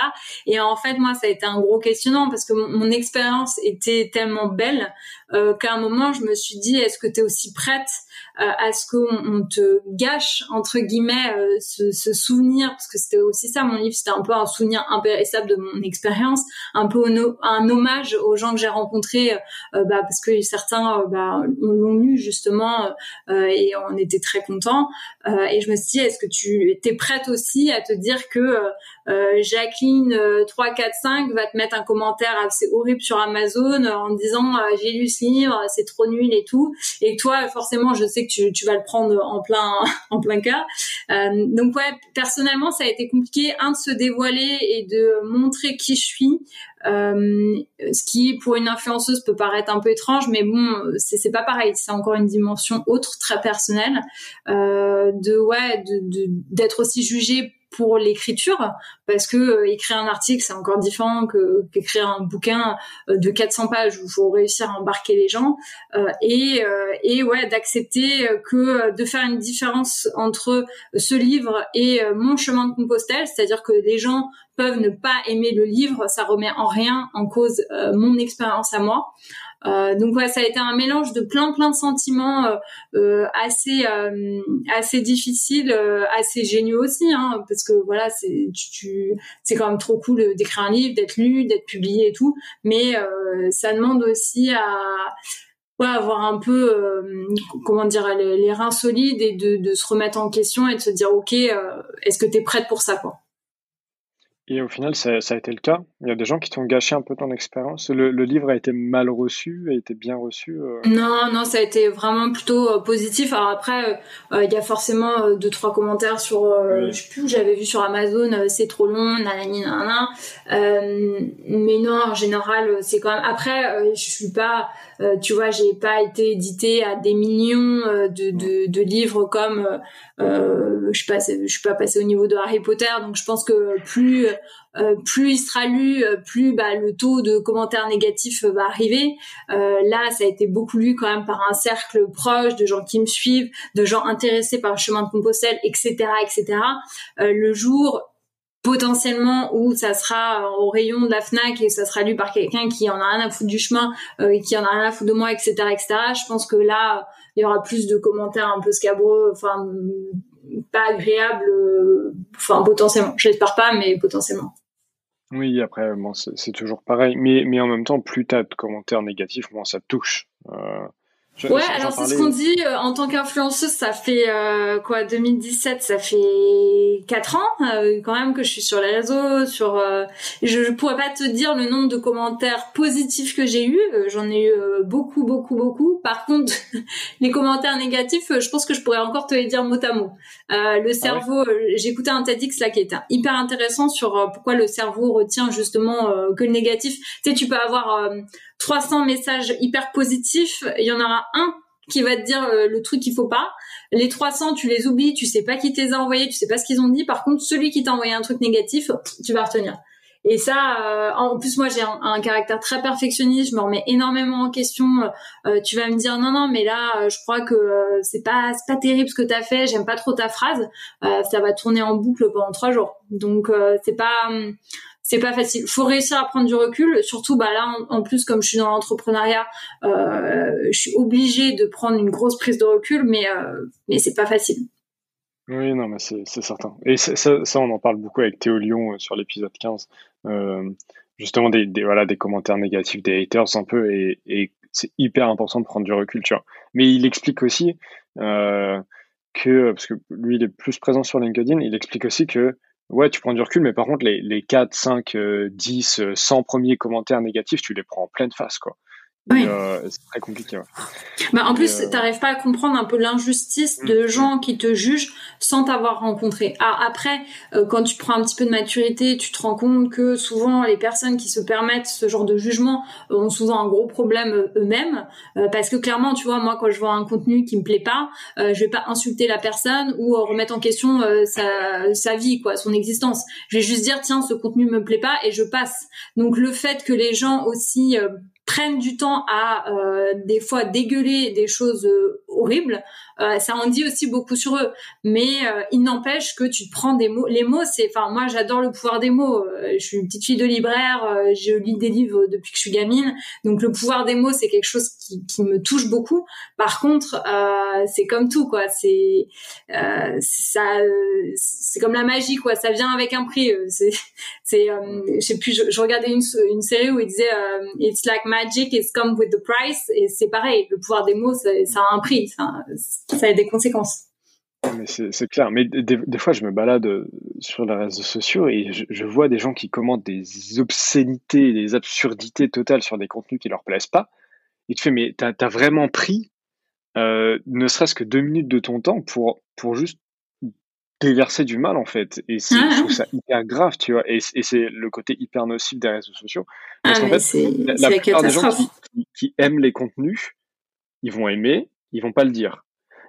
A: Et en fait, moi, ça a été un gros questionnement parce que mon expérience était tellement belle euh, qu'à un moment, je me suis dit, est-ce que tu es aussi prête euh, à ce qu'on on te gâche entre guillemets euh, ce, ce, souvenir? Parce que c'était aussi ça mon livre c'était un peu un souvenir impérissable de mon expérience un peu un hommage aux gens que j'ai rencontrés euh, bah, parce que certains bah, l'ont lu justement et on était très contents. Et je me suis dit est-ce que tu étais prête aussi à te dire que Jacqueline 345 va te mettre un commentaire assez horrible sur Amazon en disant j'ai lu livre c'est trop nul et tout et toi forcément je sais tu, tu, vas le prendre en plein en plein cas. Euh, donc ouais, personnellement, ça a été compliqué un de se dévoiler et de montrer qui je suis. Euh, ce qui pour une influenceuse peut paraître un peu étrange, mais bon, c'est pas pareil. C'est encore une dimension autre, très personnelle, euh, de ouais, de d'être aussi jugée pour l'écriture parce que euh, écrire un article c'est encore différent que qu'écrire un bouquin euh, de 400 pages où il faut réussir à embarquer les gens euh, et et ouais d'accepter que de faire une différence entre ce livre et mon chemin de Compostelle, c'est-à-dire que les gens peuvent ne pas aimer le livre, ça remet en rien en cause mon expérience à moi. Euh, donc voilà, ça a été un mélange de plein plein de sentiments euh, euh assez euh, assez difficiles, assez géniaux aussi, hein, parce que voilà, c'est tu, tu c'est quand même trop cool d'écrire un livre, d'être lu, d'être publié et tout, mais ça demande aussi à ouais, avoir un peu comment dire les, reins solides et de, de, se remettre en question et de se dire ok est-ce que tu es prête pour ça quoi?
C: Et au final, ça, ça, a été le cas. Il y a des gens qui t'ont gâché un peu ton expérience. Le, le, livre a été mal reçu, a été bien reçu. Euh...
A: Non, non, ça a été vraiment plutôt euh, positif. Alors après, euh, il y a forcément deux trois commentaires sur, je sais plus, j'avais vu sur Amazon, c'est trop long, nanani, nanana. mais non, en général, c'est quand même. Après, je suis pas, tu vois, j'ai pas été édité à des millions de, de, de livres comme, je suis pas, je suis pas passé au niveau de Harry Potter, donc je pense que plus euh, plus il sera lu, euh, plus bah, le taux de commentaires négatifs euh, va arriver. là, ça a été beaucoup lu quand même par un cercle proche de gens qui me suivent, de gens intéressés par le chemin de Compostelle, etc., etc. le jour potentiellement où ça sera au rayon de la Fnac et ça sera lu par quelqu'un qui en a rien à foutre du chemin et qui en a rien à foutre de moi, etc., etc. Je pense que là, il y aura plus de commentaires un peu scabreux, enfin pas agréables, enfin potentiellement. Je l'espère pas, mais potentiellement.
C: Oui, après, c'est toujours pareil. Mais, mais en même temps, plus tu as de commentaires négatifs, moins ça touche. Euh,
A: ouais, alors c'est ce qu'on dit euh, en tant qu'influenceuse, ça fait euh, quoi 2017, ça fait 4 ans euh, quand même que je suis sur les réseaux, sur je, je pourrais pas te dire le nombre de commentaires positifs que j'ai eu, j'en ai eu beaucoup beaucoup beaucoup. Par contre, les commentaires négatifs, je pense que je pourrais encore te les dire mot à mot. le ah cerveau, j'ai écouté un TEDx là qui était hyper intéressant sur pourquoi le cerveau retient justement que le négatif. Tu sais, tu peux avoir 300 messages hyper positifs, il y en aura un qui va te dire euh, le truc qu'il faut pas. Les 300, tu les oublies, tu sais pas qui t'es envoyé, tu sais pas ce qu'ils ont dit. Par contre, celui qui t'a envoyé un truc négatif, tu vas retenir. Et ça, euh, en plus moi j'ai un, caractère très perfectionniste, je me remets énormément en question. Euh, tu vas me dire non non mais là je crois que c'est pas c'est pas terrible ce que t'as fait, j'aime pas trop ta phrase. ça va tourner en boucle pendant trois jours. Donc c'est pas c'est pas facile. Faut réussir à prendre du recul, surtout bah là en, plus comme je suis dans l'entrepreneuriat, euh, je suis obligée de prendre une grosse prise de recul, mais euh, c'est pas facile.
C: Oui, non, mais c'est certain. Et ça, on en parle beaucoup avec Théo Lyon euh, sur l'épisode 15. Euh, justement, des, commentaires négatifs, des haters un peu, et, c'est hyper important de prendre du recul, tu vois. Mais il explique aussi que, parce que lui, il est plus présent sur LinkedIn, il explique aussi que, ouais, tu prends du recul, mais par contre, les, les 4, 5, 10, 100 premiers commentaires négatifs, tu les prends en pleine face, quoi.
A: Oui.
C: Euh, c'est très compliqué.
A: Bah, en plus, euh... t'arrives pas à comprendre un peu l'injustice de mm. gens qui te jugent sans t'avoir rencontré. Alors après, euh, quand tu prends un petit peu de maturité, tu te rends compte que souvent les personnes qui se permettent ce genre de jugement ont souvent un gros problème euh, eux-mêmes, parce que clairement, tu vois, moi quand je vois un contenu qui me plaît pas, je vais pas insulter la personne ou remettre en question sa, sa vie, quoi, son existence. Je vais juste dire tiens, ce contenu me plaît pas et je passe. Donc le fait que les gens aussi prennent du temps à euh, des fois dégueuler des choses euh, horribles, euh, ça en dit aussi beaucoup sur eux. Mais euh, il n'empêche que tu prends des mots. Les mots, c'est, enfin moi j'adore le pouvoir des mots. je suis une petite fille de libraire, je lis des livres depuis que je suis gamine, donc le pouvoir des mots c'est quelque chose qui, qui, me touche beaucoup. Par contre, c'est comme tout quoi. C'est ça, c'est comme la magie quoi. Ça vient avec un prix. C'est, c'est, je sais plus. Je, je regardais une, une série où il disait It's like magic is come with the price et c'est pareil le pouvoir des mots ça, a un prix ça, ça a des conséquences.
C: C'est clair. Mais des, fois, je me balade euh, sur les réseaux sociaux et je, vois des gens qui commentent des obscénités, des absurdités totales sur des contenus qui leur plaisent pas. Et tu fais, mais t'as as vraiment pris euh, ne serait-ce que deux minutes de ton temps pour, pour juste déverser du mal en fait. Et c'est je trouve ça hyper grave tu vois. Et, c'est le côté hyper nocif des réseaux sociaux. Parce
A: ah, qu'en fait la, la plupart des gens
C: qui, aiment les contenus ils vont aimer ils vont pas le dire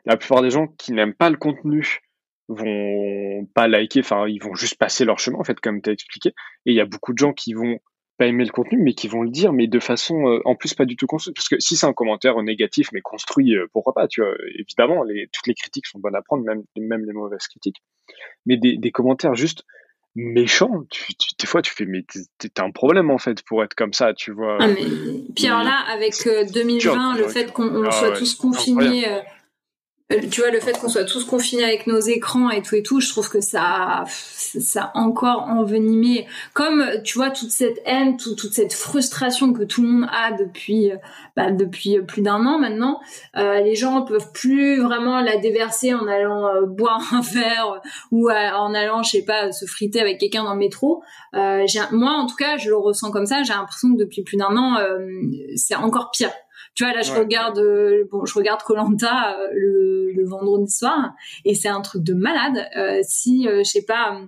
C: la plupart des gens qui n'aiment pas le contenu vont pas liker enfin ils vont juste passer leur chemin en fait comme tu as expliqué et il y a beaucoup de gens qui vont pas aimer le contenu, mais qui vont le dire, mais de façon euh, en plus pas du tout construite. Parce que si c'est un commentaire négatif, mais construit, euh, pourquoi pas, tu vois. Évidemment, les, toutes les critiques sont bonnes à prendre, même, même les mauvaises critiques. Mais des, des commentaires juste méchants, tu, des fois tu fais, mais t'as un problème en fait pour être comme ça, tu vois.
A: Ah, mais, puis alors là, avec 2020, euh, le fait qu'on ah soit tous confinés euh, tu vois le fait qu'on soit tous confinés avec nos écrans et tout et tout je trouve que ça ça a encore envenimé. Comme tu vois toute cette haine toute cette frustration que tout le monde a depuis bah, depuis plus d'un an maintenant euh, les gens peuvent plus vraiment la déverser en allant euh, boire un verre ou en allant je sais pas se friter avec quelqu'un dans le métro. Euh, moi en tout cas je le ressens comme ça. J'ai l'impression que depuis plus d'un an c'est encore pire tu vois là je regarde euh, bon je regarde Colanta euh, le, le, vendredi soir et c'est un truc de malade. Euh, si je sais pas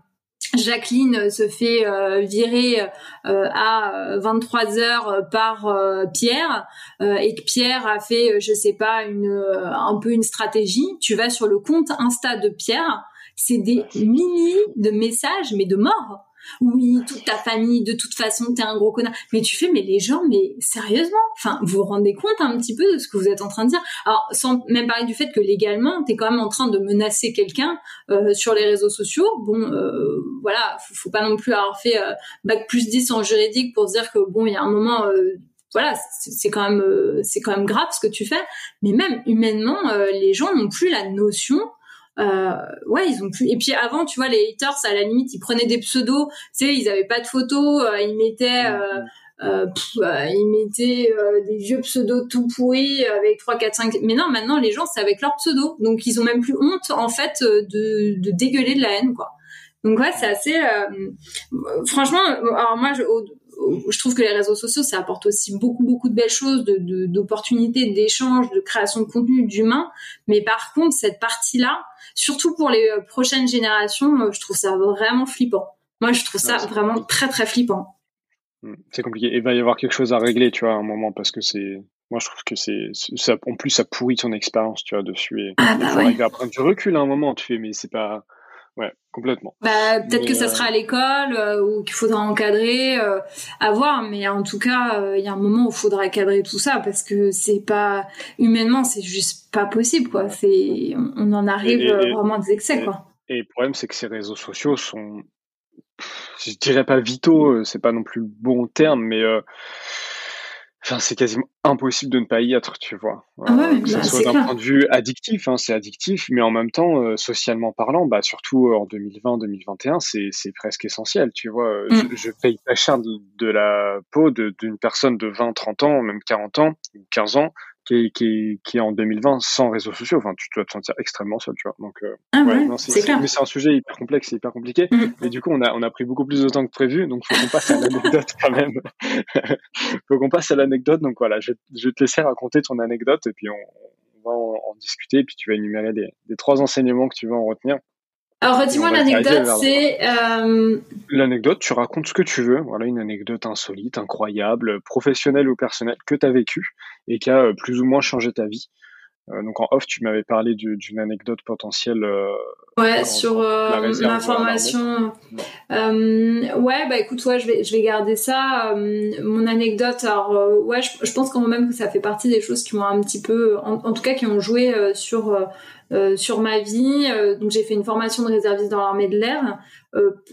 A: Jacqueline se fait virer à 23 heures par Pierre et que Pierre a fait je sais pas une un peu une stratégie tu vas sur le compte Insta de Pierre c'est des milliers de messages mais de mort oui, toute ta famille, de toute façon, t'es un gros connard. Mais tu fais, mais les gens, mais sérieusement, enfin, vous vous rendez compte un petit peu de ce que vous êtes en train de dire? Alors, sans même parler du fait que légalement, t'es quand même en train de menacer quelqu'un euh, sur les réseaux sociaux. Bon, euh, voilà, faut, pas non plus avoir fait euh, bac plus 10 en juridique pour se dire que bon, il y a un moment voilà, c'est quand même c'est quand même grave ce que tu fais, mais même humainement, les gens n'ont plus la notion euh, ouais, ils ont plus. Et puis avant, tu vois, les haters, à la limite, ils prenaient des pseudos. Tu sais, ils avaient pas de photos. Euh, ils mettaient. Euh, euh, euh ils mettaient des vieux pseudos tout pourris avec 3, 4, 5... Mais non, maintenant, les gens, c'est avec leur pseudo. Donc, ils ont même plus honte, en fait, de, de dégueuler de la haine, quoi. Donc, ouais, c'est assez... Franchement, alors moi, je, je trouve que les réseaux sociaux, ça apporte aussi beaucoup, beaucoup de belles choses, d'opportunités, de, d'échanges, de création de contenu, d'humain. Mais par contre, cette partie-là, surtout pour les euh, prochaines générations, je trouve ça vraiment flippant. Moi, je trouve ça vraiment très, très flippant.
C: Hmm, c'est compliqué. Il va y avoir quelque chose à régler, tu vois, à un moment, parce que c'est. Moi, je trouve que c'est. Ça, en plus, ça pourrit ton expérience, tu vois, dessus. Et
A: ah, bah il
C: va prendre du recul à un moment, tu fais, mais c'est pas Ouais, complètement.
A: Bah, peut-être que ça euh, sera à l'école euh, ou qu'il faudra encadrer, euh, à voir. Mais en tout cas, il y a un moment où il faudra cadrer tout ça parce que c'est pas humainement, c'est juste pas possible, quoi. C'est, on, en arrive vraiment à des excès, quoi.
C: Et le problème, c'est que ces réseaux sociaux sont je dirais pas vitaux, c'est pas non plus le bon terme, mais Enfin, c'est quasiment impossible de ne pas y être, tu vois.
A: Ah ouais,
C: que ce
A: bah,
C: soit d'un point de vue addictif, hein, c'est addictif, mais en même temps, euh, socialement parlant, bah, surtout en 2020-2021, c'est, c'est presque essentiel, tu vois. Euh,
A: Mm.
C: Je, je paye pas cher de, de la peau d'une personne de 20, 30 ans, même 40 ans, ou 15 ans, qui est, qui, est, qui est en 2020 sans réseaux sociaux. Enfin, tu dois te sentir extrêmement seul, tu vois. Donc, euh,
A: Ah
C: ouais, c'est,
A: clair.
C: mais c'est un sujet hyper complexe, c'est hyper compliqué.
A: Mm.
C: Et du coup, on a, on a pris beaucoup plus de temps que prévu, donc faut qu'on passe à l'anecdote quand même. faut qu'on passe à l'anecdote. Donc voilà, je, je vais te laisser raconter ton anecdote et puis on, on va en, en discuter. Et puis tu vas énumérer les, les trois enseignements que tu veux en retenir.
A: Alors, redis-moi l'anecdote, c'est... euh,
C: L'anecdote, tu racontes ce que tu veux. Voilà, une anecdote insolite, incroyable, professionnelle ou personnelle que tu as vécue et qui a euh, plus ou moins changé ta vie. Euh, donc en off, tu m'avais parlé du- d'une anecdote potentielle. euh,
A: Ouais, sur
C: la
A: ma formation. Euh, ouais, bah écoute, ouais, je vais, je vais garder ça. Euh, mon anecdote, alors ouais, je, je pense quand même que ça fait partie des choses qui m'ont un petit peu, en, en tout cas, qui ont joué euh, sur sur ma vie. Donc j'ai fait une formation de réserviste dans l'armée de l'air.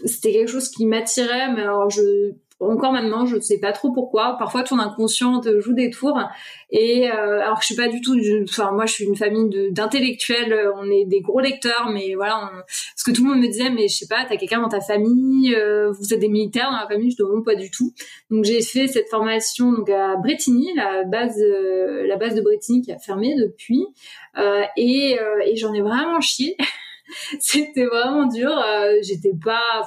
A: C'était quelque chose qui m'attirait, mais alors je encore maintenant, je ne sais pas trop pourquoi. Parfois, ton inconscient te joue des tours. Et euh, alors, je suis pas du tout. Enfin, moi, je suis une famille d'intellectuels. On est des gros lecteurs, mais voilà. On, parce que tout le monde me disait, mais je sais pas, t'as quelqu'un dans ta famille, euh, vous êtes des militaires dans la famille, je demande pas du tout. Donc j'ai fait cette formation donc à Bretigny, la base, euh, la base de Bretigny qui a fermé depuis, Euh, et, euh, et j'en ai vraiment chié. C'était vraiment dur. Euh, J'étais pas,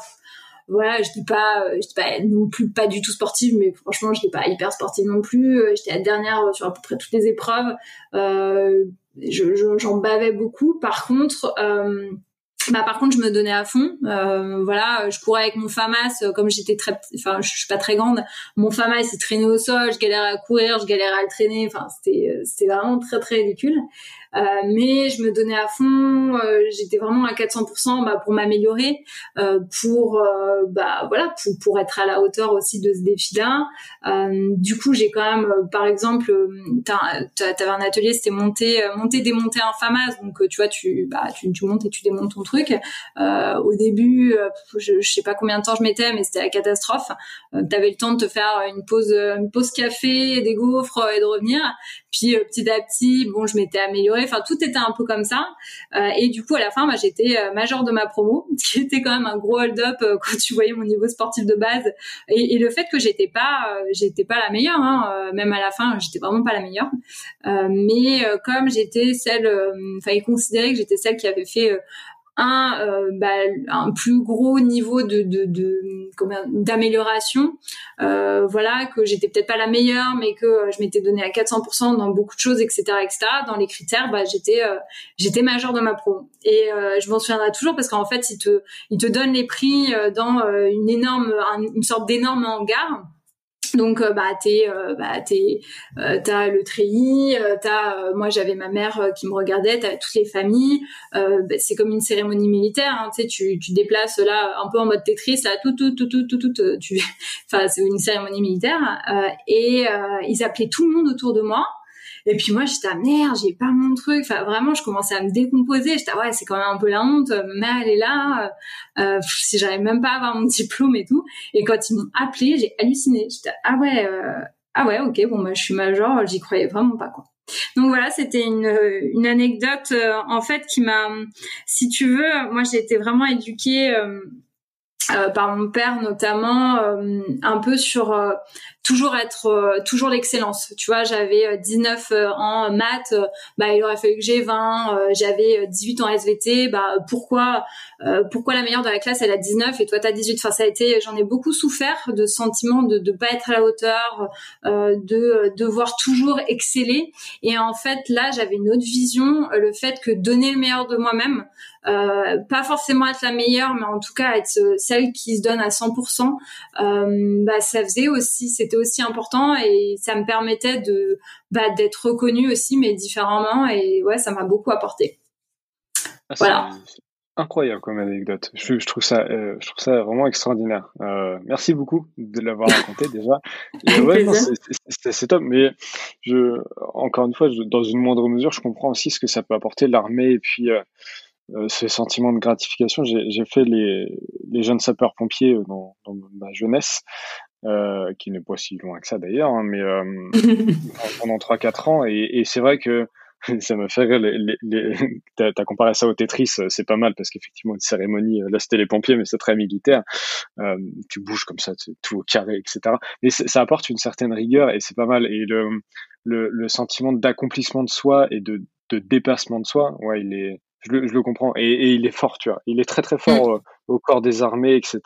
A: voilà, je dis pas, euh, je dis pas non plus pas du tout sportive, mais franchement, je n'étais pas hyper sportive non plus. Euh, J'étais la dernière sur à peu près toutes les épreuves. Euh, je- je- j'en bavais beaucoup. Par contre, euh, bah par contre je me donnais à fond euh, voilà je courais avec mon famas euh, comme j'étais très enfin je suis pas très grande mon famas il traînait au sol je galérais à courir je galérais à le traîner enfin c'était euh, c'était vraiment très très ridicule euh, mais je me donnais à fond euh, j'étais vraiment à 400% bah, pour m'améliorer euh, pour euh, bah voilà pour, pour être à la hauteur aussi de ce défi là euh, du coup j'ai quand même euh, par exemple euh, t'avais un atelier c'était monter euh, monter démonter un famas. Donc euh, tu vois tu bah tu, tu montes et tu démontes ton truc. Euh, au début euh, je, je sais pas combien de temps je mettais mais c'était la catastrophe. Euh, t'avais le temps de te faire une pause euh, une pause café des gaufres euh, et de revenir puis euh, petit à petit bon je m'étais améliorée. Enfin tout était un peu comme ça. Euh, et du coup à la fin bah, j'étais euh, major de ma promo ce qui était quand même un gros hold-up quand tu voyais mon niveau sportif de base. Et, le fait que j'étais pas j'étais pas la meilleure hein, même à la fin j'étais vraiment pas la meilleure. Mais comme j'étais celle enfin ils considéraient que j'étais celle qui avait fait un euh, bah, un plus gros niveau de de, de d'amélioration. Euh, voilà que j'étais peut-être pas la meilleure mais que euh, je m'étais donné à 400% dans beaucoup de choses etc etc dans les critères bah j'étais euh, j'étais major de ma pro. Et euh, je m'en souviendrai toujours parce qu'en fait ils te ils te donnent les prix euh, dans euh, une énorme un- une sorte d'énorme hangar donc euh, bah t'es euh, bah t'es euh, t'as le treillis euh, t'as euh, moi j'avais ma mère qui me regardait t'as toutes les familles. Bah, c'est comme une cérémonie militaire hein, tu tu tu déplaces là un peu en mode Tetris là tout tout tout tout tout tout tu enfin c'est une cérémonie militaire. Et ils appelaient tout le monde autour de moi et puis moi j'étais ah merde j'ai pas mon truc. Enfin vraiment je commençais à me décomposer. J'étais ah ouais c'est quand même un peu la honte. Ma elle est là. Euh, euh, si j'arrive même pas à avoir mon diplôme et tout. Et quand ils m'ont appelé j'ai halluciné. J'étais ah ouais euh, ah ouais ok bon bah je suis major j'y croyais vraiment pas quoi. Donc voilà c'était une une anecdote en fait qui m'a si tu veux moi j'ai été vraiment éduquée par mon père notamment un peu sur toujours être euh, toujours l'excellence. Tu vois j'avais euh, 19 euh, en maths euh, bah il aurait fallu que j'ai 20 euh, j'avais euh, 18 en SVT bah pourquoi euh, pourquoi la meilleure de la classe elle a 19 et toi t'as 18 enfin ça a été j'en ai beaucoup souffert de sentiment de de pas être à la hauteur euh, de euh, devoir toujours exceller et en fait là j'avais une autre vision le fait que donner le meilleur de moi-même euh, pas forcément être la meilleure, mais en tout cas être celle qui se donne à 100%, euh, bah, ça faisait aussi, c'était aussi important et ça me permettait de bah, d'être reconnue aussi, mais différemment. Et ouais, ça m'a beaucoup apporté.
C: Ah,
A: Voilà.
C: Incroyable comme anecdote. Je, je trouve ça, euh, je trouve ça vraiment extraordinaire. Euh, merci beaucoup de l'avoir raconté déjà. Ouais, c'est- top. Mais je, encore une fois, je- dans une moindre mesure, je comprends aussi ce que ça peut apporter l'armée et puis euh, ce sentiment de gratification. J'ai fait les, les jeunes sapeurs-pompiers dans, dans, ma jeunesse, euh, qui n'est pas si loin que ça d'ailleurs, hein, mais euh, pendant 3-4 ans. Et, et c'est vrai que ça me fait rire. Les, les, t'as, as comparé ça au Tetris, euh, c'est pas mal parce qu'effectivement une cérémonie, là c'était les pompiers, mais c'est très militaire. Euh, tu bouges comme ça, tout au carré, etc. Mais ça apporte une certaine rigueur et c'est pas mal. Et le, le, le sentiment d'accomplissement de soi et de, de dépassement de soi, ouais, il est, je le, je le comprends. Et, et, il est fort, tu vois. Il est très très fort mm. au corps des armées, etc.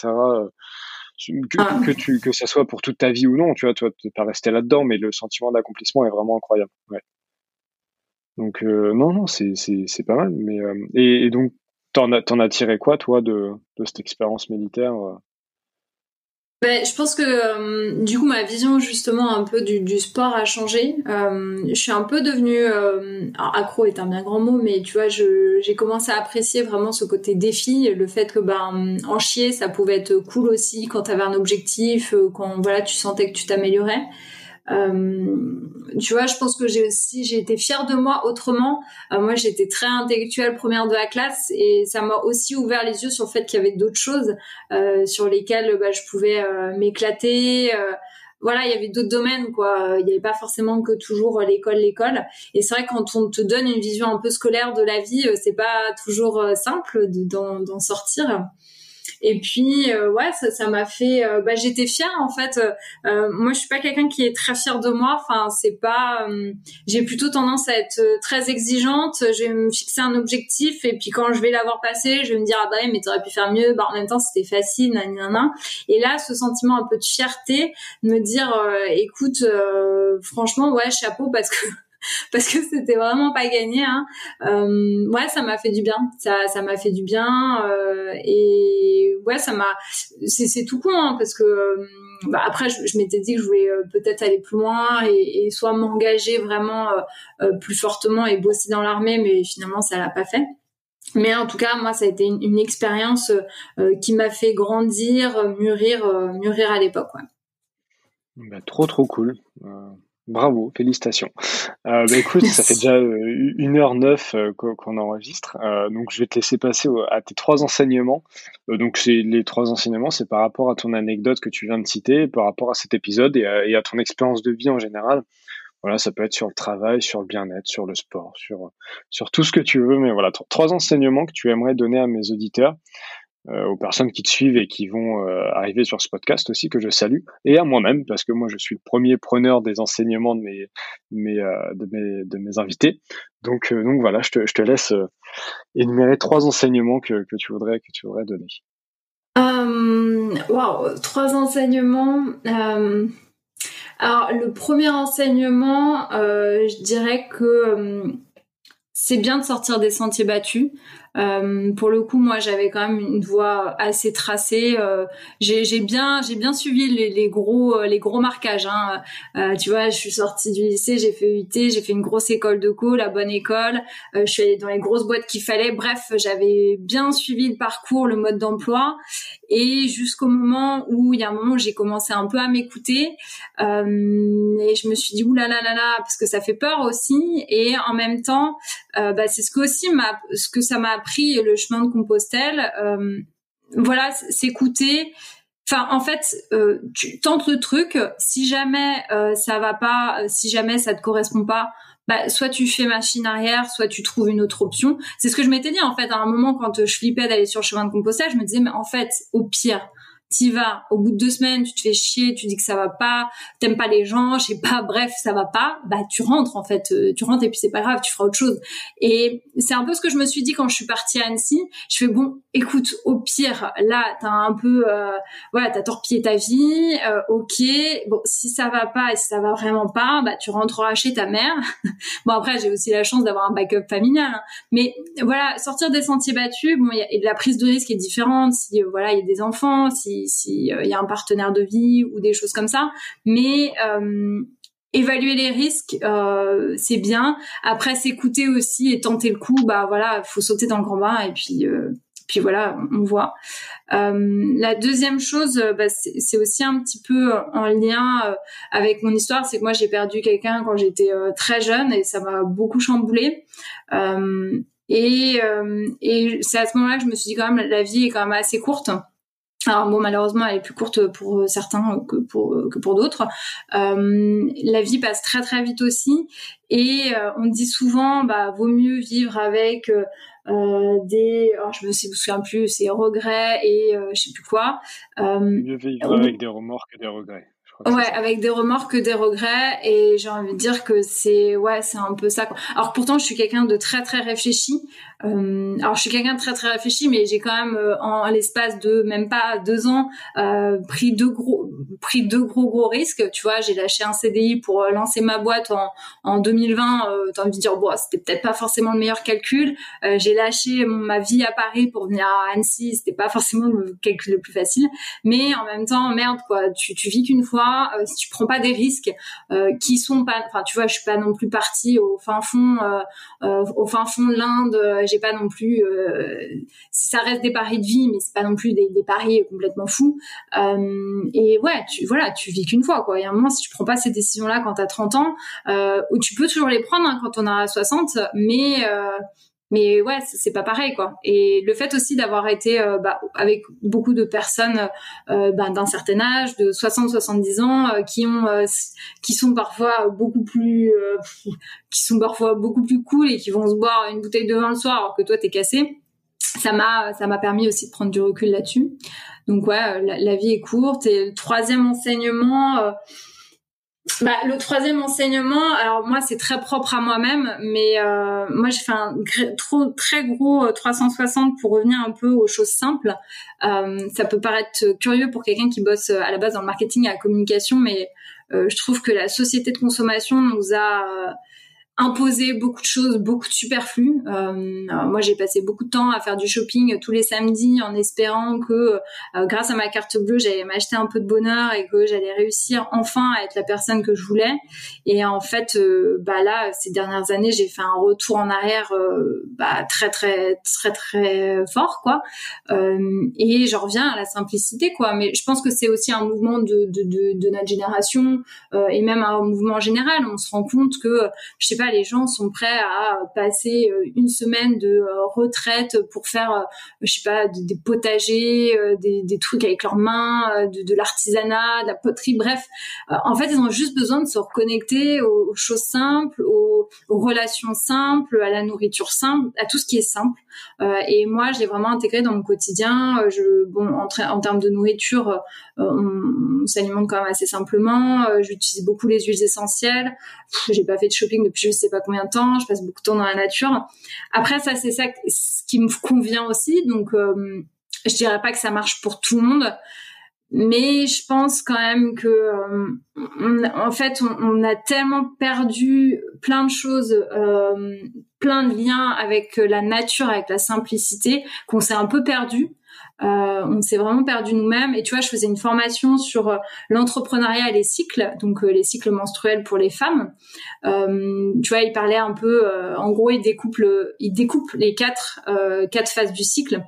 C: Que, ah. que, tu, que ça soit pour toute ta vie ou non, tu vois, toi, tu pas resté là-dedans, mais le sentiment d'accomplissement est vraiment incroyable. Ouais. Donc, euh, non, non, c'est, pas mal. Mais, euh, et, donc, t'en as, as tiré quoi, toi, de, de cette expérience militaire euh?
A: Ben, je pense que du coup ma vision justement un peu du, du sport a changé. Je suis un peu devenue accro est un bien grand mot, mais tu vois, j'ai commencé à apprécier vraiment ce côté défi, le fait que ben en chier ça pouvait être cool aussi quand tu avais un objectif, quand voilà tu sentais que tu t'améliorais. Euh, tu vois, je pense que j'ai aussi j'ai été fière de moi autrement. Euh, moi, j'étais très intellectuelle première de la classe et ça m'a aussi ouvert les yeux sur le fait qu'il y avait d'autres choses euh, sur lesquelles bah, je pouvais m'éclater voilà, il y avait d'autres domaines, quoi. Il n'y avait pas forcément que toujours l'école, l'école. Et c'est vrai quand on te donne une vision un peu scolaire de la vie, c'est pas toujours simple d'en sortir. Et puis euh, ouais, ça, m'a fait. Euh, bah, j'étais fière en fait. Euh, moi, je suis pas quelqu'un qui est très fier de moi. Enfin, c'est pas. j'ai plutôt tendance à être très exigeante. Je vais me fixer un objectif et puis quand je vais l'avoir passé, je vais me dire ah bah mais t'aurais pu faire mieux. Bah en même temps, c'était facile, nan, Et là, ce sentiment un peu de fierté, me dire écoute, franchement ouais, chapeau parce que parce que c'était vraiment pas gagné. Hein. Euh, ouais, ça m'a fait du bien. Ça, ça m'a fait du bien. Euh, et ouais, ça m'a. C'est, tout con hein, parce que euh, bah, après, je, m'étais dit que je voulais peut-être aller plus loin et, soit m'engager vraiment plus fortement et bosser dans l'armée, mais finalement, ça l'a pas fait. Mais en tout cas, moi, ça a été une, une expérience qui m'a fait grandir, mûrir, mûrir à l'époque. Ouais.
C: Bah, trop, trop cool. Bravo, félicitations. Euh, bah écoute, ça fait déjà euh, une heure neuf euh, qu'on enregistre, euh, donc je vais te laisser passer à tes trois enseignements. Euh, donc c'est les trois enseignements, c'est par rapport à ton anecdote que tu viens de citer, par rapport à cet épisode et à, et à ton expérience de vie en général. Voilà, ça peut être sur le travail, sur le bien-être, sur le sport, sur sur tout ce que tu veux, mais voilà, trois enseignements que tu aimerais donner à mes auditeurs euh, aux personnes qui te suivent et qui vont euh, arriver sur ce podcast aussi que je salue et à moi-même parce que moi je suis le premier preneur des enseignements de mes, euh, de, mes de mes invités donc donc voilà je te, je te laisse énumérer trois enseignements que, que tu voudrais que tu voudrais donner
A: Waouh, wow, trois enseignements. alors le premier enseignement, je dirais que c'est bien de sortir des sentiers battus. Euh, pour le coup, moi, j'avais quand même une voie assez tracée. Euh, j'ai bien, j'ai bien suivi les, les, gros, euh, les gros marquages. Hein. Euh, tu vois, je suis sortie du lycée, j'ai fait UT, j'ai fait une grosse école de co, la bonne école. Euh, je suis allée dans les grosses boîtes qu'il fallait. Bref, j'avais bien suivi le parcours, le mode d'emploi, et jusqu'au moment où il y a un moment où j'ai commencé un peu à m'écouter, et je me suis dit oulala là là là, parce que ça fait peur aussi, et en même temps, bah, c'est ce que aussi m'a, ce que ça m'a pris le chemin de Compostelle. Euh, voilà, s'écouter. Enfin, en fait, euh, tu le truc. Si jamais euh, ça va pas, si jamais ça te correspond pas, bah, soit tu fais machine arrière, soit tu trouves une autre option. C'est ce que je m'étais dit en fait à un moment quand je flippais d'aller sur le chemin de Compostelle. Je me disais mais en fait, au pire, t'y vas, au bout de deux semaines, tu te fais chier, tu dis que ça va pas, t'aimes pas les gens, je sais pas, bref, ça va pas, bah tu rentres en fait, euh, tu rentres et puis c'est pas grave, tu feras autre chose. Et c'est un peu ce que je me suis dit quand je suis partie à Annecy. Je fais bon, écoute, au pire, là, t'as un peu, euh, voilà, t'as torpillé ta vie, euh, ok. Bon, si ça va pas et si ça va vraiment pas, bah tu rentreras chez ta mère. bon après, j'ai aussi la chance d'avoir un backup familial, hein. mais voilà, sortir des sentiers battus, bon, y a la prise de risque est différente. Si euh, voilà, il y a des enfants, si s'il euh, y a un partenaire de vie ou des choses comme ça. Mais euh, évaluer les risques, euh, c'est bien. Après, s'écouter aussi et tenter le coup, bah voilà, faut sauter dans le grand bain et puis puis voilà, on voit. la deuxième chose, bah, c'est aussi un petit peu en lien avec mon histoire, c'est que moi j'ai perdu quelqu'un quand j'étais très jeune et ça m'a beaucoup chamboulé. Et, et c'est à ce moment-là que je me suis dit quand même la vie est quand même assez courte. Alors bon, malheureusement, elle est plus courte pour certains que pour que pour d'autres. Euh, la vie passe très très vite aussi, et euh, on dit souvent, bah vaut mieux vivre avec euh, des, alors je me souviens plus, c'est regrets et je sais plus quoi.
C: mieux vivre avec des remords que des regrets.
A: Ouais, avec des remords que des regrets et j'ai envie de dire que c'est ouais, c'est un peu ça. Quoi. Alors pourtant, je suis quelqu'un de très très réfléchi. Euh, alors je suis quelqu'un de très très réfléchi, mais j'ai quand même euh, en, l'espace de même pas deux ans euh, pris deux gros pris deux gros gros risques. Tu vois, j'ai lâché un CDI pour euh, lancer ma boîte en en 2020. Euh, T'as envie de dire bon, c'était peut-être pas forcément le meilleur calcul. Euh, j'ai lâché ma vie à Paris pour venir à Annecy. C'était pas forcément le calcul le plus facile, mais en même temps, merde quoi. Tu tu vis qu'une fois si tu prends pas des risques qui sont pas, enfin tu vois, je suis pas non plus partie au fin fond, au fin fond de l'Inde. J'ai pas non plus, ça reste des paris de vie, mais c'est pas non plus des, paris complètement fous. et ouais, tu voilà, tu vis qu'une fois quoi. Il y a un moment si tu prends pas ces décisions là quand tu as 30 ans, ou tu peux toujours les prendre hein, quand on a 60, mais mais ouais c'est pas pareil quoi. Et le fait aussi d'avoir été euh, bah, avec beaucoup de personnes euh, bah, d'un certain âge de 60 70 ans euh, qui ont qui sont parfois beaucoup plus qui sont parfois beaucoup plus cool et qui vont se boire une bouteille de vin le soir alors que toi t'es cassé ça m'a ça m'a permis aussi de prendre du recul là-dessus. Donc ouais la, la, vie est courte et le troisième enseignement bah, le troisième enseignement, alors moi c'est très propre à moi-même, mais euh, moi j'ai fait un trop, très gros 360 euh, pour revenir un peu aux choses simples. Euh, ça peut paraître curieux pour quelqu'un qui bosse à la base dans le marketing et la communication, mais je trouve que la société de consommation nous a imposer beaucoup de choses, beaucoup de superflus. Euh, moi, j'ai passé beaucoup de temps à faire du shopping tous les samedis en espérant que, euh, grâce à ma carte bleue, j'allais m'acheter un peu de bonheur et que j'allais réussir enfin à être la personne que je voulais. Et en fait, euh, bah là, ces dernières années, j'ai fait un retour en arrière bah, très très très très fort, quoi. et je reviens à la simplicité, quoi. Mais je pense que c'est aussi un mouvement de, de, de, de notre génération et même un mouvement général. On se rend compte que, je sais pas les gens sont prêts à passer euh, une semaine de euh, retraite pour faire, euh, je sais pas, des potagers, des, trucs avec leurs mains, de, l'artisanat, de la poterie, bref. en fait, ils ont juste besoin de se reconnecter aux, choses simples, aux, relations simples, à la nourriture simple, à tout ce qui est simple. et moi, je l'ai vraiment intégré dans mon quotidien. Je, bon, en, en termes de nourriture, on, s'alimente quand même assez simplement. J'utilise beaucoup les huiles essentielles. J'ai pas fait de shopping depuis je sais pas combien de temps, je passe beaucoup de temps dans la nature. Après, ça, c'est ça qui me convient aussi. Donc, euh, je dirais pas que ça marche pour tout le monde, mais je pense quand même que, euh, en fait, on, a tellement perdu plein de choses, euh, plein de liens avec la nature, avec la simplicité, qu'on s'est un peu perdu. Euh, on s'est vraiment perdu nous-mêmes. Et tu vois, je faisais une formation sur euh, l'entrepreneuriat et les cycles, donc euh, les cycles menstruels pour les femmes. tu vois, il parlait un peu, en gros, il découpe, il découpe les quatre, quatre phases du cycle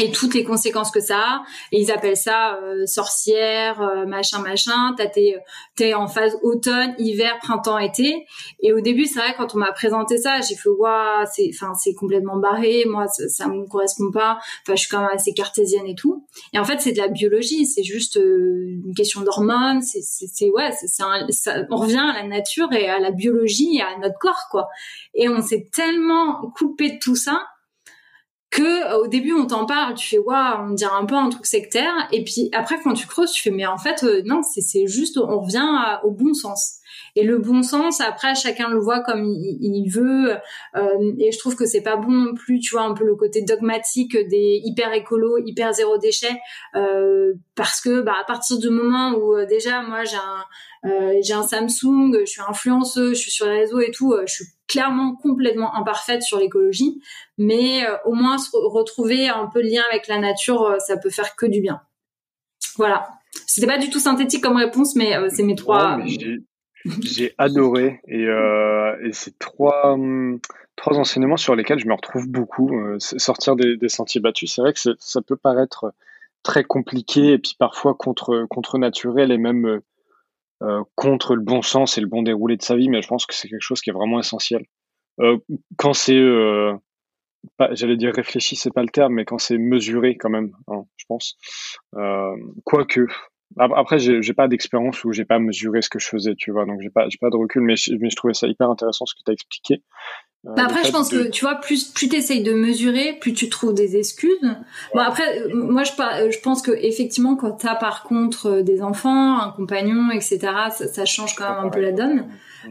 A: et toutes les conséquences que ça a. Et ils appellent ça euh, sorcière, euh, machin, machin. T'as tes, t'es en phase automne, hiver, printemps, été. Et au début, c'est vrai quand on m'a présenté ça, j'ai fait waouh, c'est, enfin, c'est complètement barré. Moi, ça, ça me correspond pas. Enfin, je suis quand même assez cartésienne et tout. Et en fait, c'est de la biologie. C'est juste euh, une question d'hormones. C'est, c'est, c'est ouais, c'est, ça, on revient à la nature et à la biologie et à notre corps, quoi. Et on s'est tellement coupé de tout ça que euh, au début on t'en parle, tu fais waouh, on dirait un peu un truc sectaire, et puis après quand tu creuses, tu fais mais en fait euh, non, c'est c'est juste on revient au bon sens. Et le bon sens, après chacun le voit comme il, veut, euh, et je trouve que c'est pas bon non plus, tu vois un peu le côté dogmatique des hyper écolo, hyper zéro déchet, parce que bah à partir du moment où déjà moi j'ai un j'ai un Samsung, je suis influenceuse, je suis sur les réseaux et tout, je suis clairement complètement imparfaite sur l'écologie, mais euh, au moins se retrouver un peu le lien avec la nature, euh, ça peut faire que du bien. Voilà. C'était pas du tout synthétique comme réponse, mais euh, c'est mes trois.
C: j'ai adoré et, et c'est trois hum, trois enseignements sur lesquels je me retrouve beaucoup. sortir des, sentiers battus, c'est vrai que ça peut paraître très compliqué et puis parfois contre contre naturel et même contre le bon sens et le bon déroulé de sa vie, mais je pense que c'est quelque chose qui est vraiment essentiel. Euh, quand c'est euh, j'allais dire réfléchi, c'est pas le terme, mais quand c'est mesuré quand même, hein, je pense. Euh, quoique, après, j'ai pas d'expérience où j'ai pas mesuré ce que je faisais, tu vois, donc j'ai pas, pas de recul, mais je, mais je trouvais ça hyper intéressant ce que tu as expliqué.
A: Euh, bah après, je pense que tu vois, plus plus t'essayes de mesurer, plus tu trouves des excuses. Bon après, euh, moi je, je pense que effectivement, quand t'as par contre euh, des enfants, un compagnon, etc., ça, ça change quand même un peu la donne.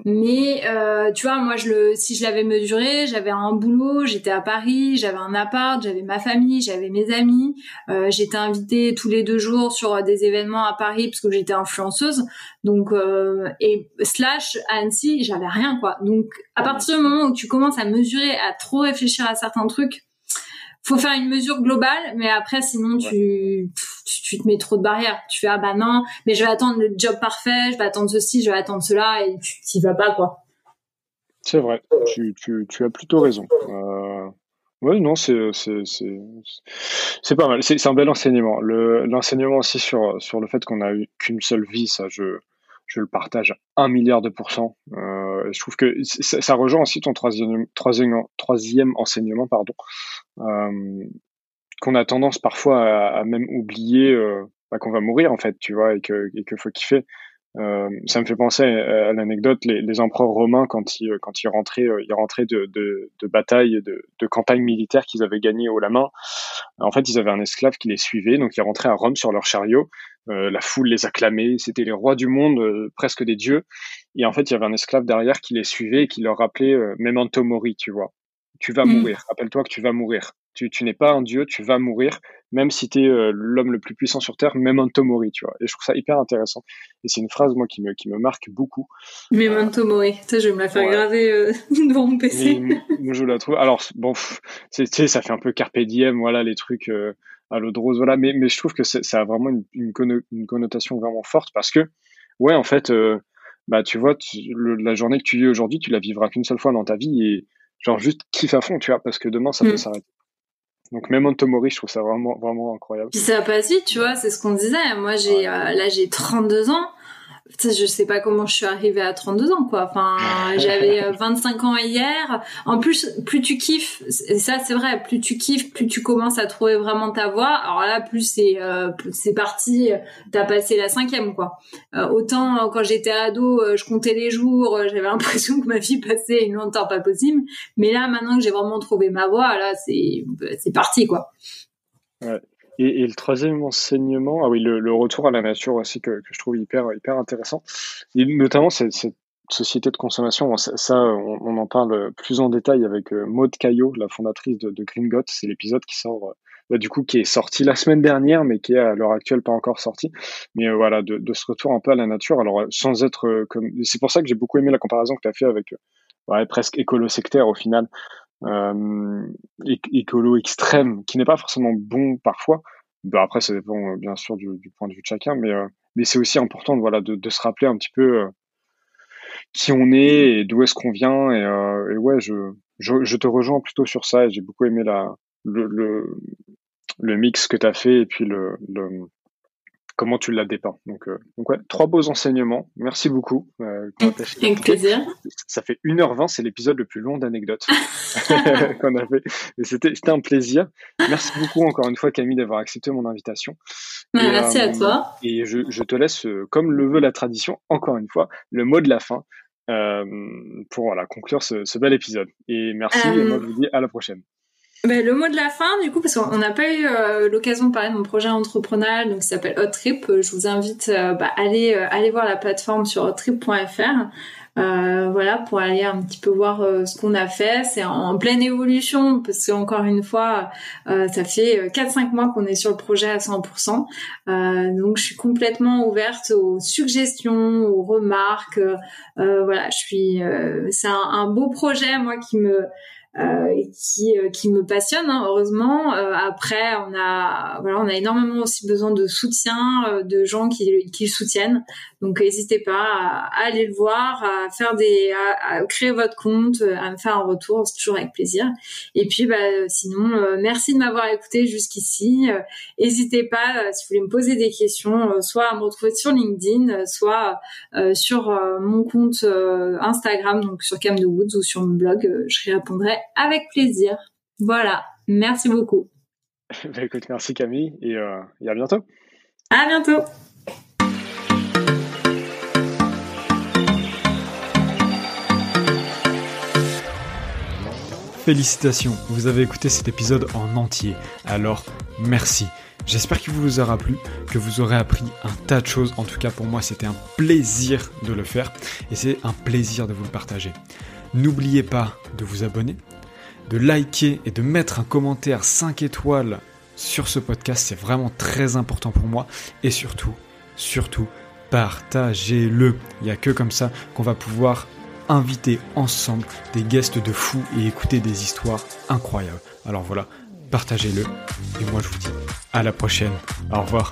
A: Mais euh, tu vois, moi, je le, si je l'avais mesuré, j'avais un boulot, j'étais à Paris, j'avais un appart, j'avais ma famille, j'avais mes amis. Euh, j'étais invitée tous les deux jours sur des événements à Paris parce que j'étais influenceuse. Donc euh, et slash à Annecy, j'avais rien quoi. Donc à partir du moment où tu commences à mesurer, à trop réfléchir à certains trucs, faut faire une mesure globale, mais après, sinon, tu, tu, te mets trop de barrières. Tu fais, ah bah non, mais je vais attendre le job parfait, je vais attendre ceci, je vais attendre cela, et tu t'y vas pas, quoi.
C: C'est vrai, tu, tu, tu, as plutôt raison. Euh... Oui, non, c'est c'est c'est pas mal. C'est un bel enseignement. Le l'enseignement aussi sur sur le fait qu'on a eu qu'une seule vie, ça je je le partage un milliard de pourcents. Euh, je trouve que ça, rejoint aussi ton troisième, troisième, troisième enseignement, pardon, euh, qu'on a tendance parfois à, même oublier euh, bah, qu'on va mourir en fait, tu vois, et que, et que faut kiffer. Euh, ça me fait penser à, l'anecdote les, les, empereurs romains quand ils quand ils rentraient euh, ils rentraient de, de, de batailles de, de campagnes militaires qu'ils avaient gagnées haut la main. En fait, ils avaient un esclave qui les suivait, donc ils rentraient à Rome sur leur chariot. Euh, la foule les acclamait, c'était les rois du monde, euh, presque des dieux. Et en fait, il y avait un esclave derrière qui les suivait et qui leur rappelait memento mori, tu vois. Tu vas mm. mourir. Rappelle-toi que tu vas mourir. Tu, tu n'es pas un dieu, tu vas mourir même si tu es euh, l'homme le plus puissant sur Terre, Memento Mori, tu vois. Et je trouve ça hyper intéressant. Et c'est une phrase, moi, qui me, qui me marque beaucoup.
A: Memento Mori, tu je vais me la faire graver euh, devant mon PC.
C: moi, je la trouve. Alors, bon, tu sais, ça fait un peu carpe diem, voilà, les trucs euh, à l'eau de rose, voilà. Mais, mais je trouve que ça a vraiment une, une, connotation vraiment forte parce que, ouais, en fait, bah, tu vois, la journée que tu vis aujourd'hui, tu la vivras qu'une seule fois dans ta vie et genre juste kiffe à fond, tu vois, parce que demain, ça peut mm. s'arrêter. Donc même Mori, je trouve ça vraiment vraiment incroyable.
A: Puis ça pas si, tu vois, c'est ce qu'on disait. Moi j'ai euh, là j'ai 32 ans je sais pas comment je suis arrivée à 32 ans quoi. Enfin, j'avais 25 euh, ans hier. En plus, plus tu kiffes, et ça c'est vrai, plus tu kiffes, plus tu commences à trouver vraiment ta voix. Alors là, plus c'est euh, c'est parti, t'as passé la cinquième quoi. Euh, autant quand j'étais ado, je comptais les jours, j'avais l'impression que ma vie passait une longtemps pas possible. Mais là, maintenant que j'ai vraiment trouvé ma voix, là c'est c'est parti quoi.
C: Ouais. Et, le troisième enseignement, ah oui, le, retour à la nature aussi que, je trouve hyper, hyper intéressant. Et notamment cette, société de consommation, ça, on, en parle plus en détail avec euh, Maud Caillot, la fondatrice de, de Green Got. C'est l'épisode qui sort, euh, bah, du coup, qui est sorti la semaine dernière, mais qui est à l'heure actuelle pas encore sorti. Mais euh, voilà, de, ce retour un peu à la nature. Alors, sans être. C'est pour ça que j'ai beaucoup aimé la comparaison que tu as fait avec presque écolo-sectaire au final euh, écolo extrême, qui n'est pas forcément bon parfois. Bah après, ça dépend euh, bien sûr du, point de vue de chacun, mais, euh, mais c'est aussi important de, se rappeler un petit peu euh, qui on est et d'où est-ce qu'on vient. Et, et ouais, je, te rejoins plutôt sur ça et j'ai beaucoup aimé le, mix que tu as fait et puis le, comment tu l'as dépeint. Donc, euh, donc ouais, trois beaux enseignements. Merci beaucoup.
A: Euh, Avec plaisir.
C: Ça fait 1h20, c'est l'épisode le plus long d'anecdotes qu'on a fait. C'était un plaisir. Merci beaucoup encore une fois Camille d'avoir accepté mon invitation.
A: merci à euh, toi.
C: Et je, je te laisse, comme le veut la tradition, encore une fois, le mot de la fin. pour voilà, conclure ce, ce, bel épisode. Et merci, et moi je vous dis à la prochaine.
A: Ben, le mot de la fin, du coup, parce qu'on n'a pas eu euh, l'occasion de parler de mon projet entrepreneurial, donc qui s'appelle Hot Trip. Euh, je vous invite euh, bah, à aller, aller voir la plateforme sur hottrip.fr. Euh, voilà, pour aller un petit peu voir ce qu'on a fait. C'est en, pleine évolution parce que encore une fois, ça fait 4-5 mois qu'on est sur le projet à 100%. donc, je suis complètement ouverte aux suggestions, aux remarques. voilà, je suis. c'est un, beau projet, moi, qui me euh, qui euh, qui me passionne hein, heureusement. Euh, après on a voilà on a énormément aussi besoin de soutien de gens qui qui le soutiennent. Donc n'hésitez pas à, aller le voir à faire des à, créer votre compte à me faire un retour c'est toujours avec plaisir. Et puis bah sinon merci de m'avoir écouté jusqu'ici. N'hésitez pas si vous voulez me poser des questions soit à me retrouver sur LinkedIn soit sur mon compte Instagram donc sur Cam de Woods ou sur mon blog je répondrai avec plaisir. Voilà, merci beaucoup.
C: bah, écoute, merci Camille et, et à bientôt.
A: À bientôt.
B: Félicitations, vous avez écouté cet épisode en entier. Alors, merci. J'espère qu'il vous aura plu, que vous aurez appris un tas de choses. En tout cas, pour moi, c'était un plaisir de le faire et c'est un plaisir de vous le partager. N'oubliez pas de vous abonner, de liker et de mettre un commentaire 5 étoiles sur ce podcast. C'est vraiment très important pour moi. Et surtout, surtout, partagez-le. Il n'y a que comme ça qu'on va pouvoir inviter ensemble des guests de fous et écouter des histoires incroyables. Alors voilà, partagez-le. Et moi je vous dis à la prochaine. Au revoir.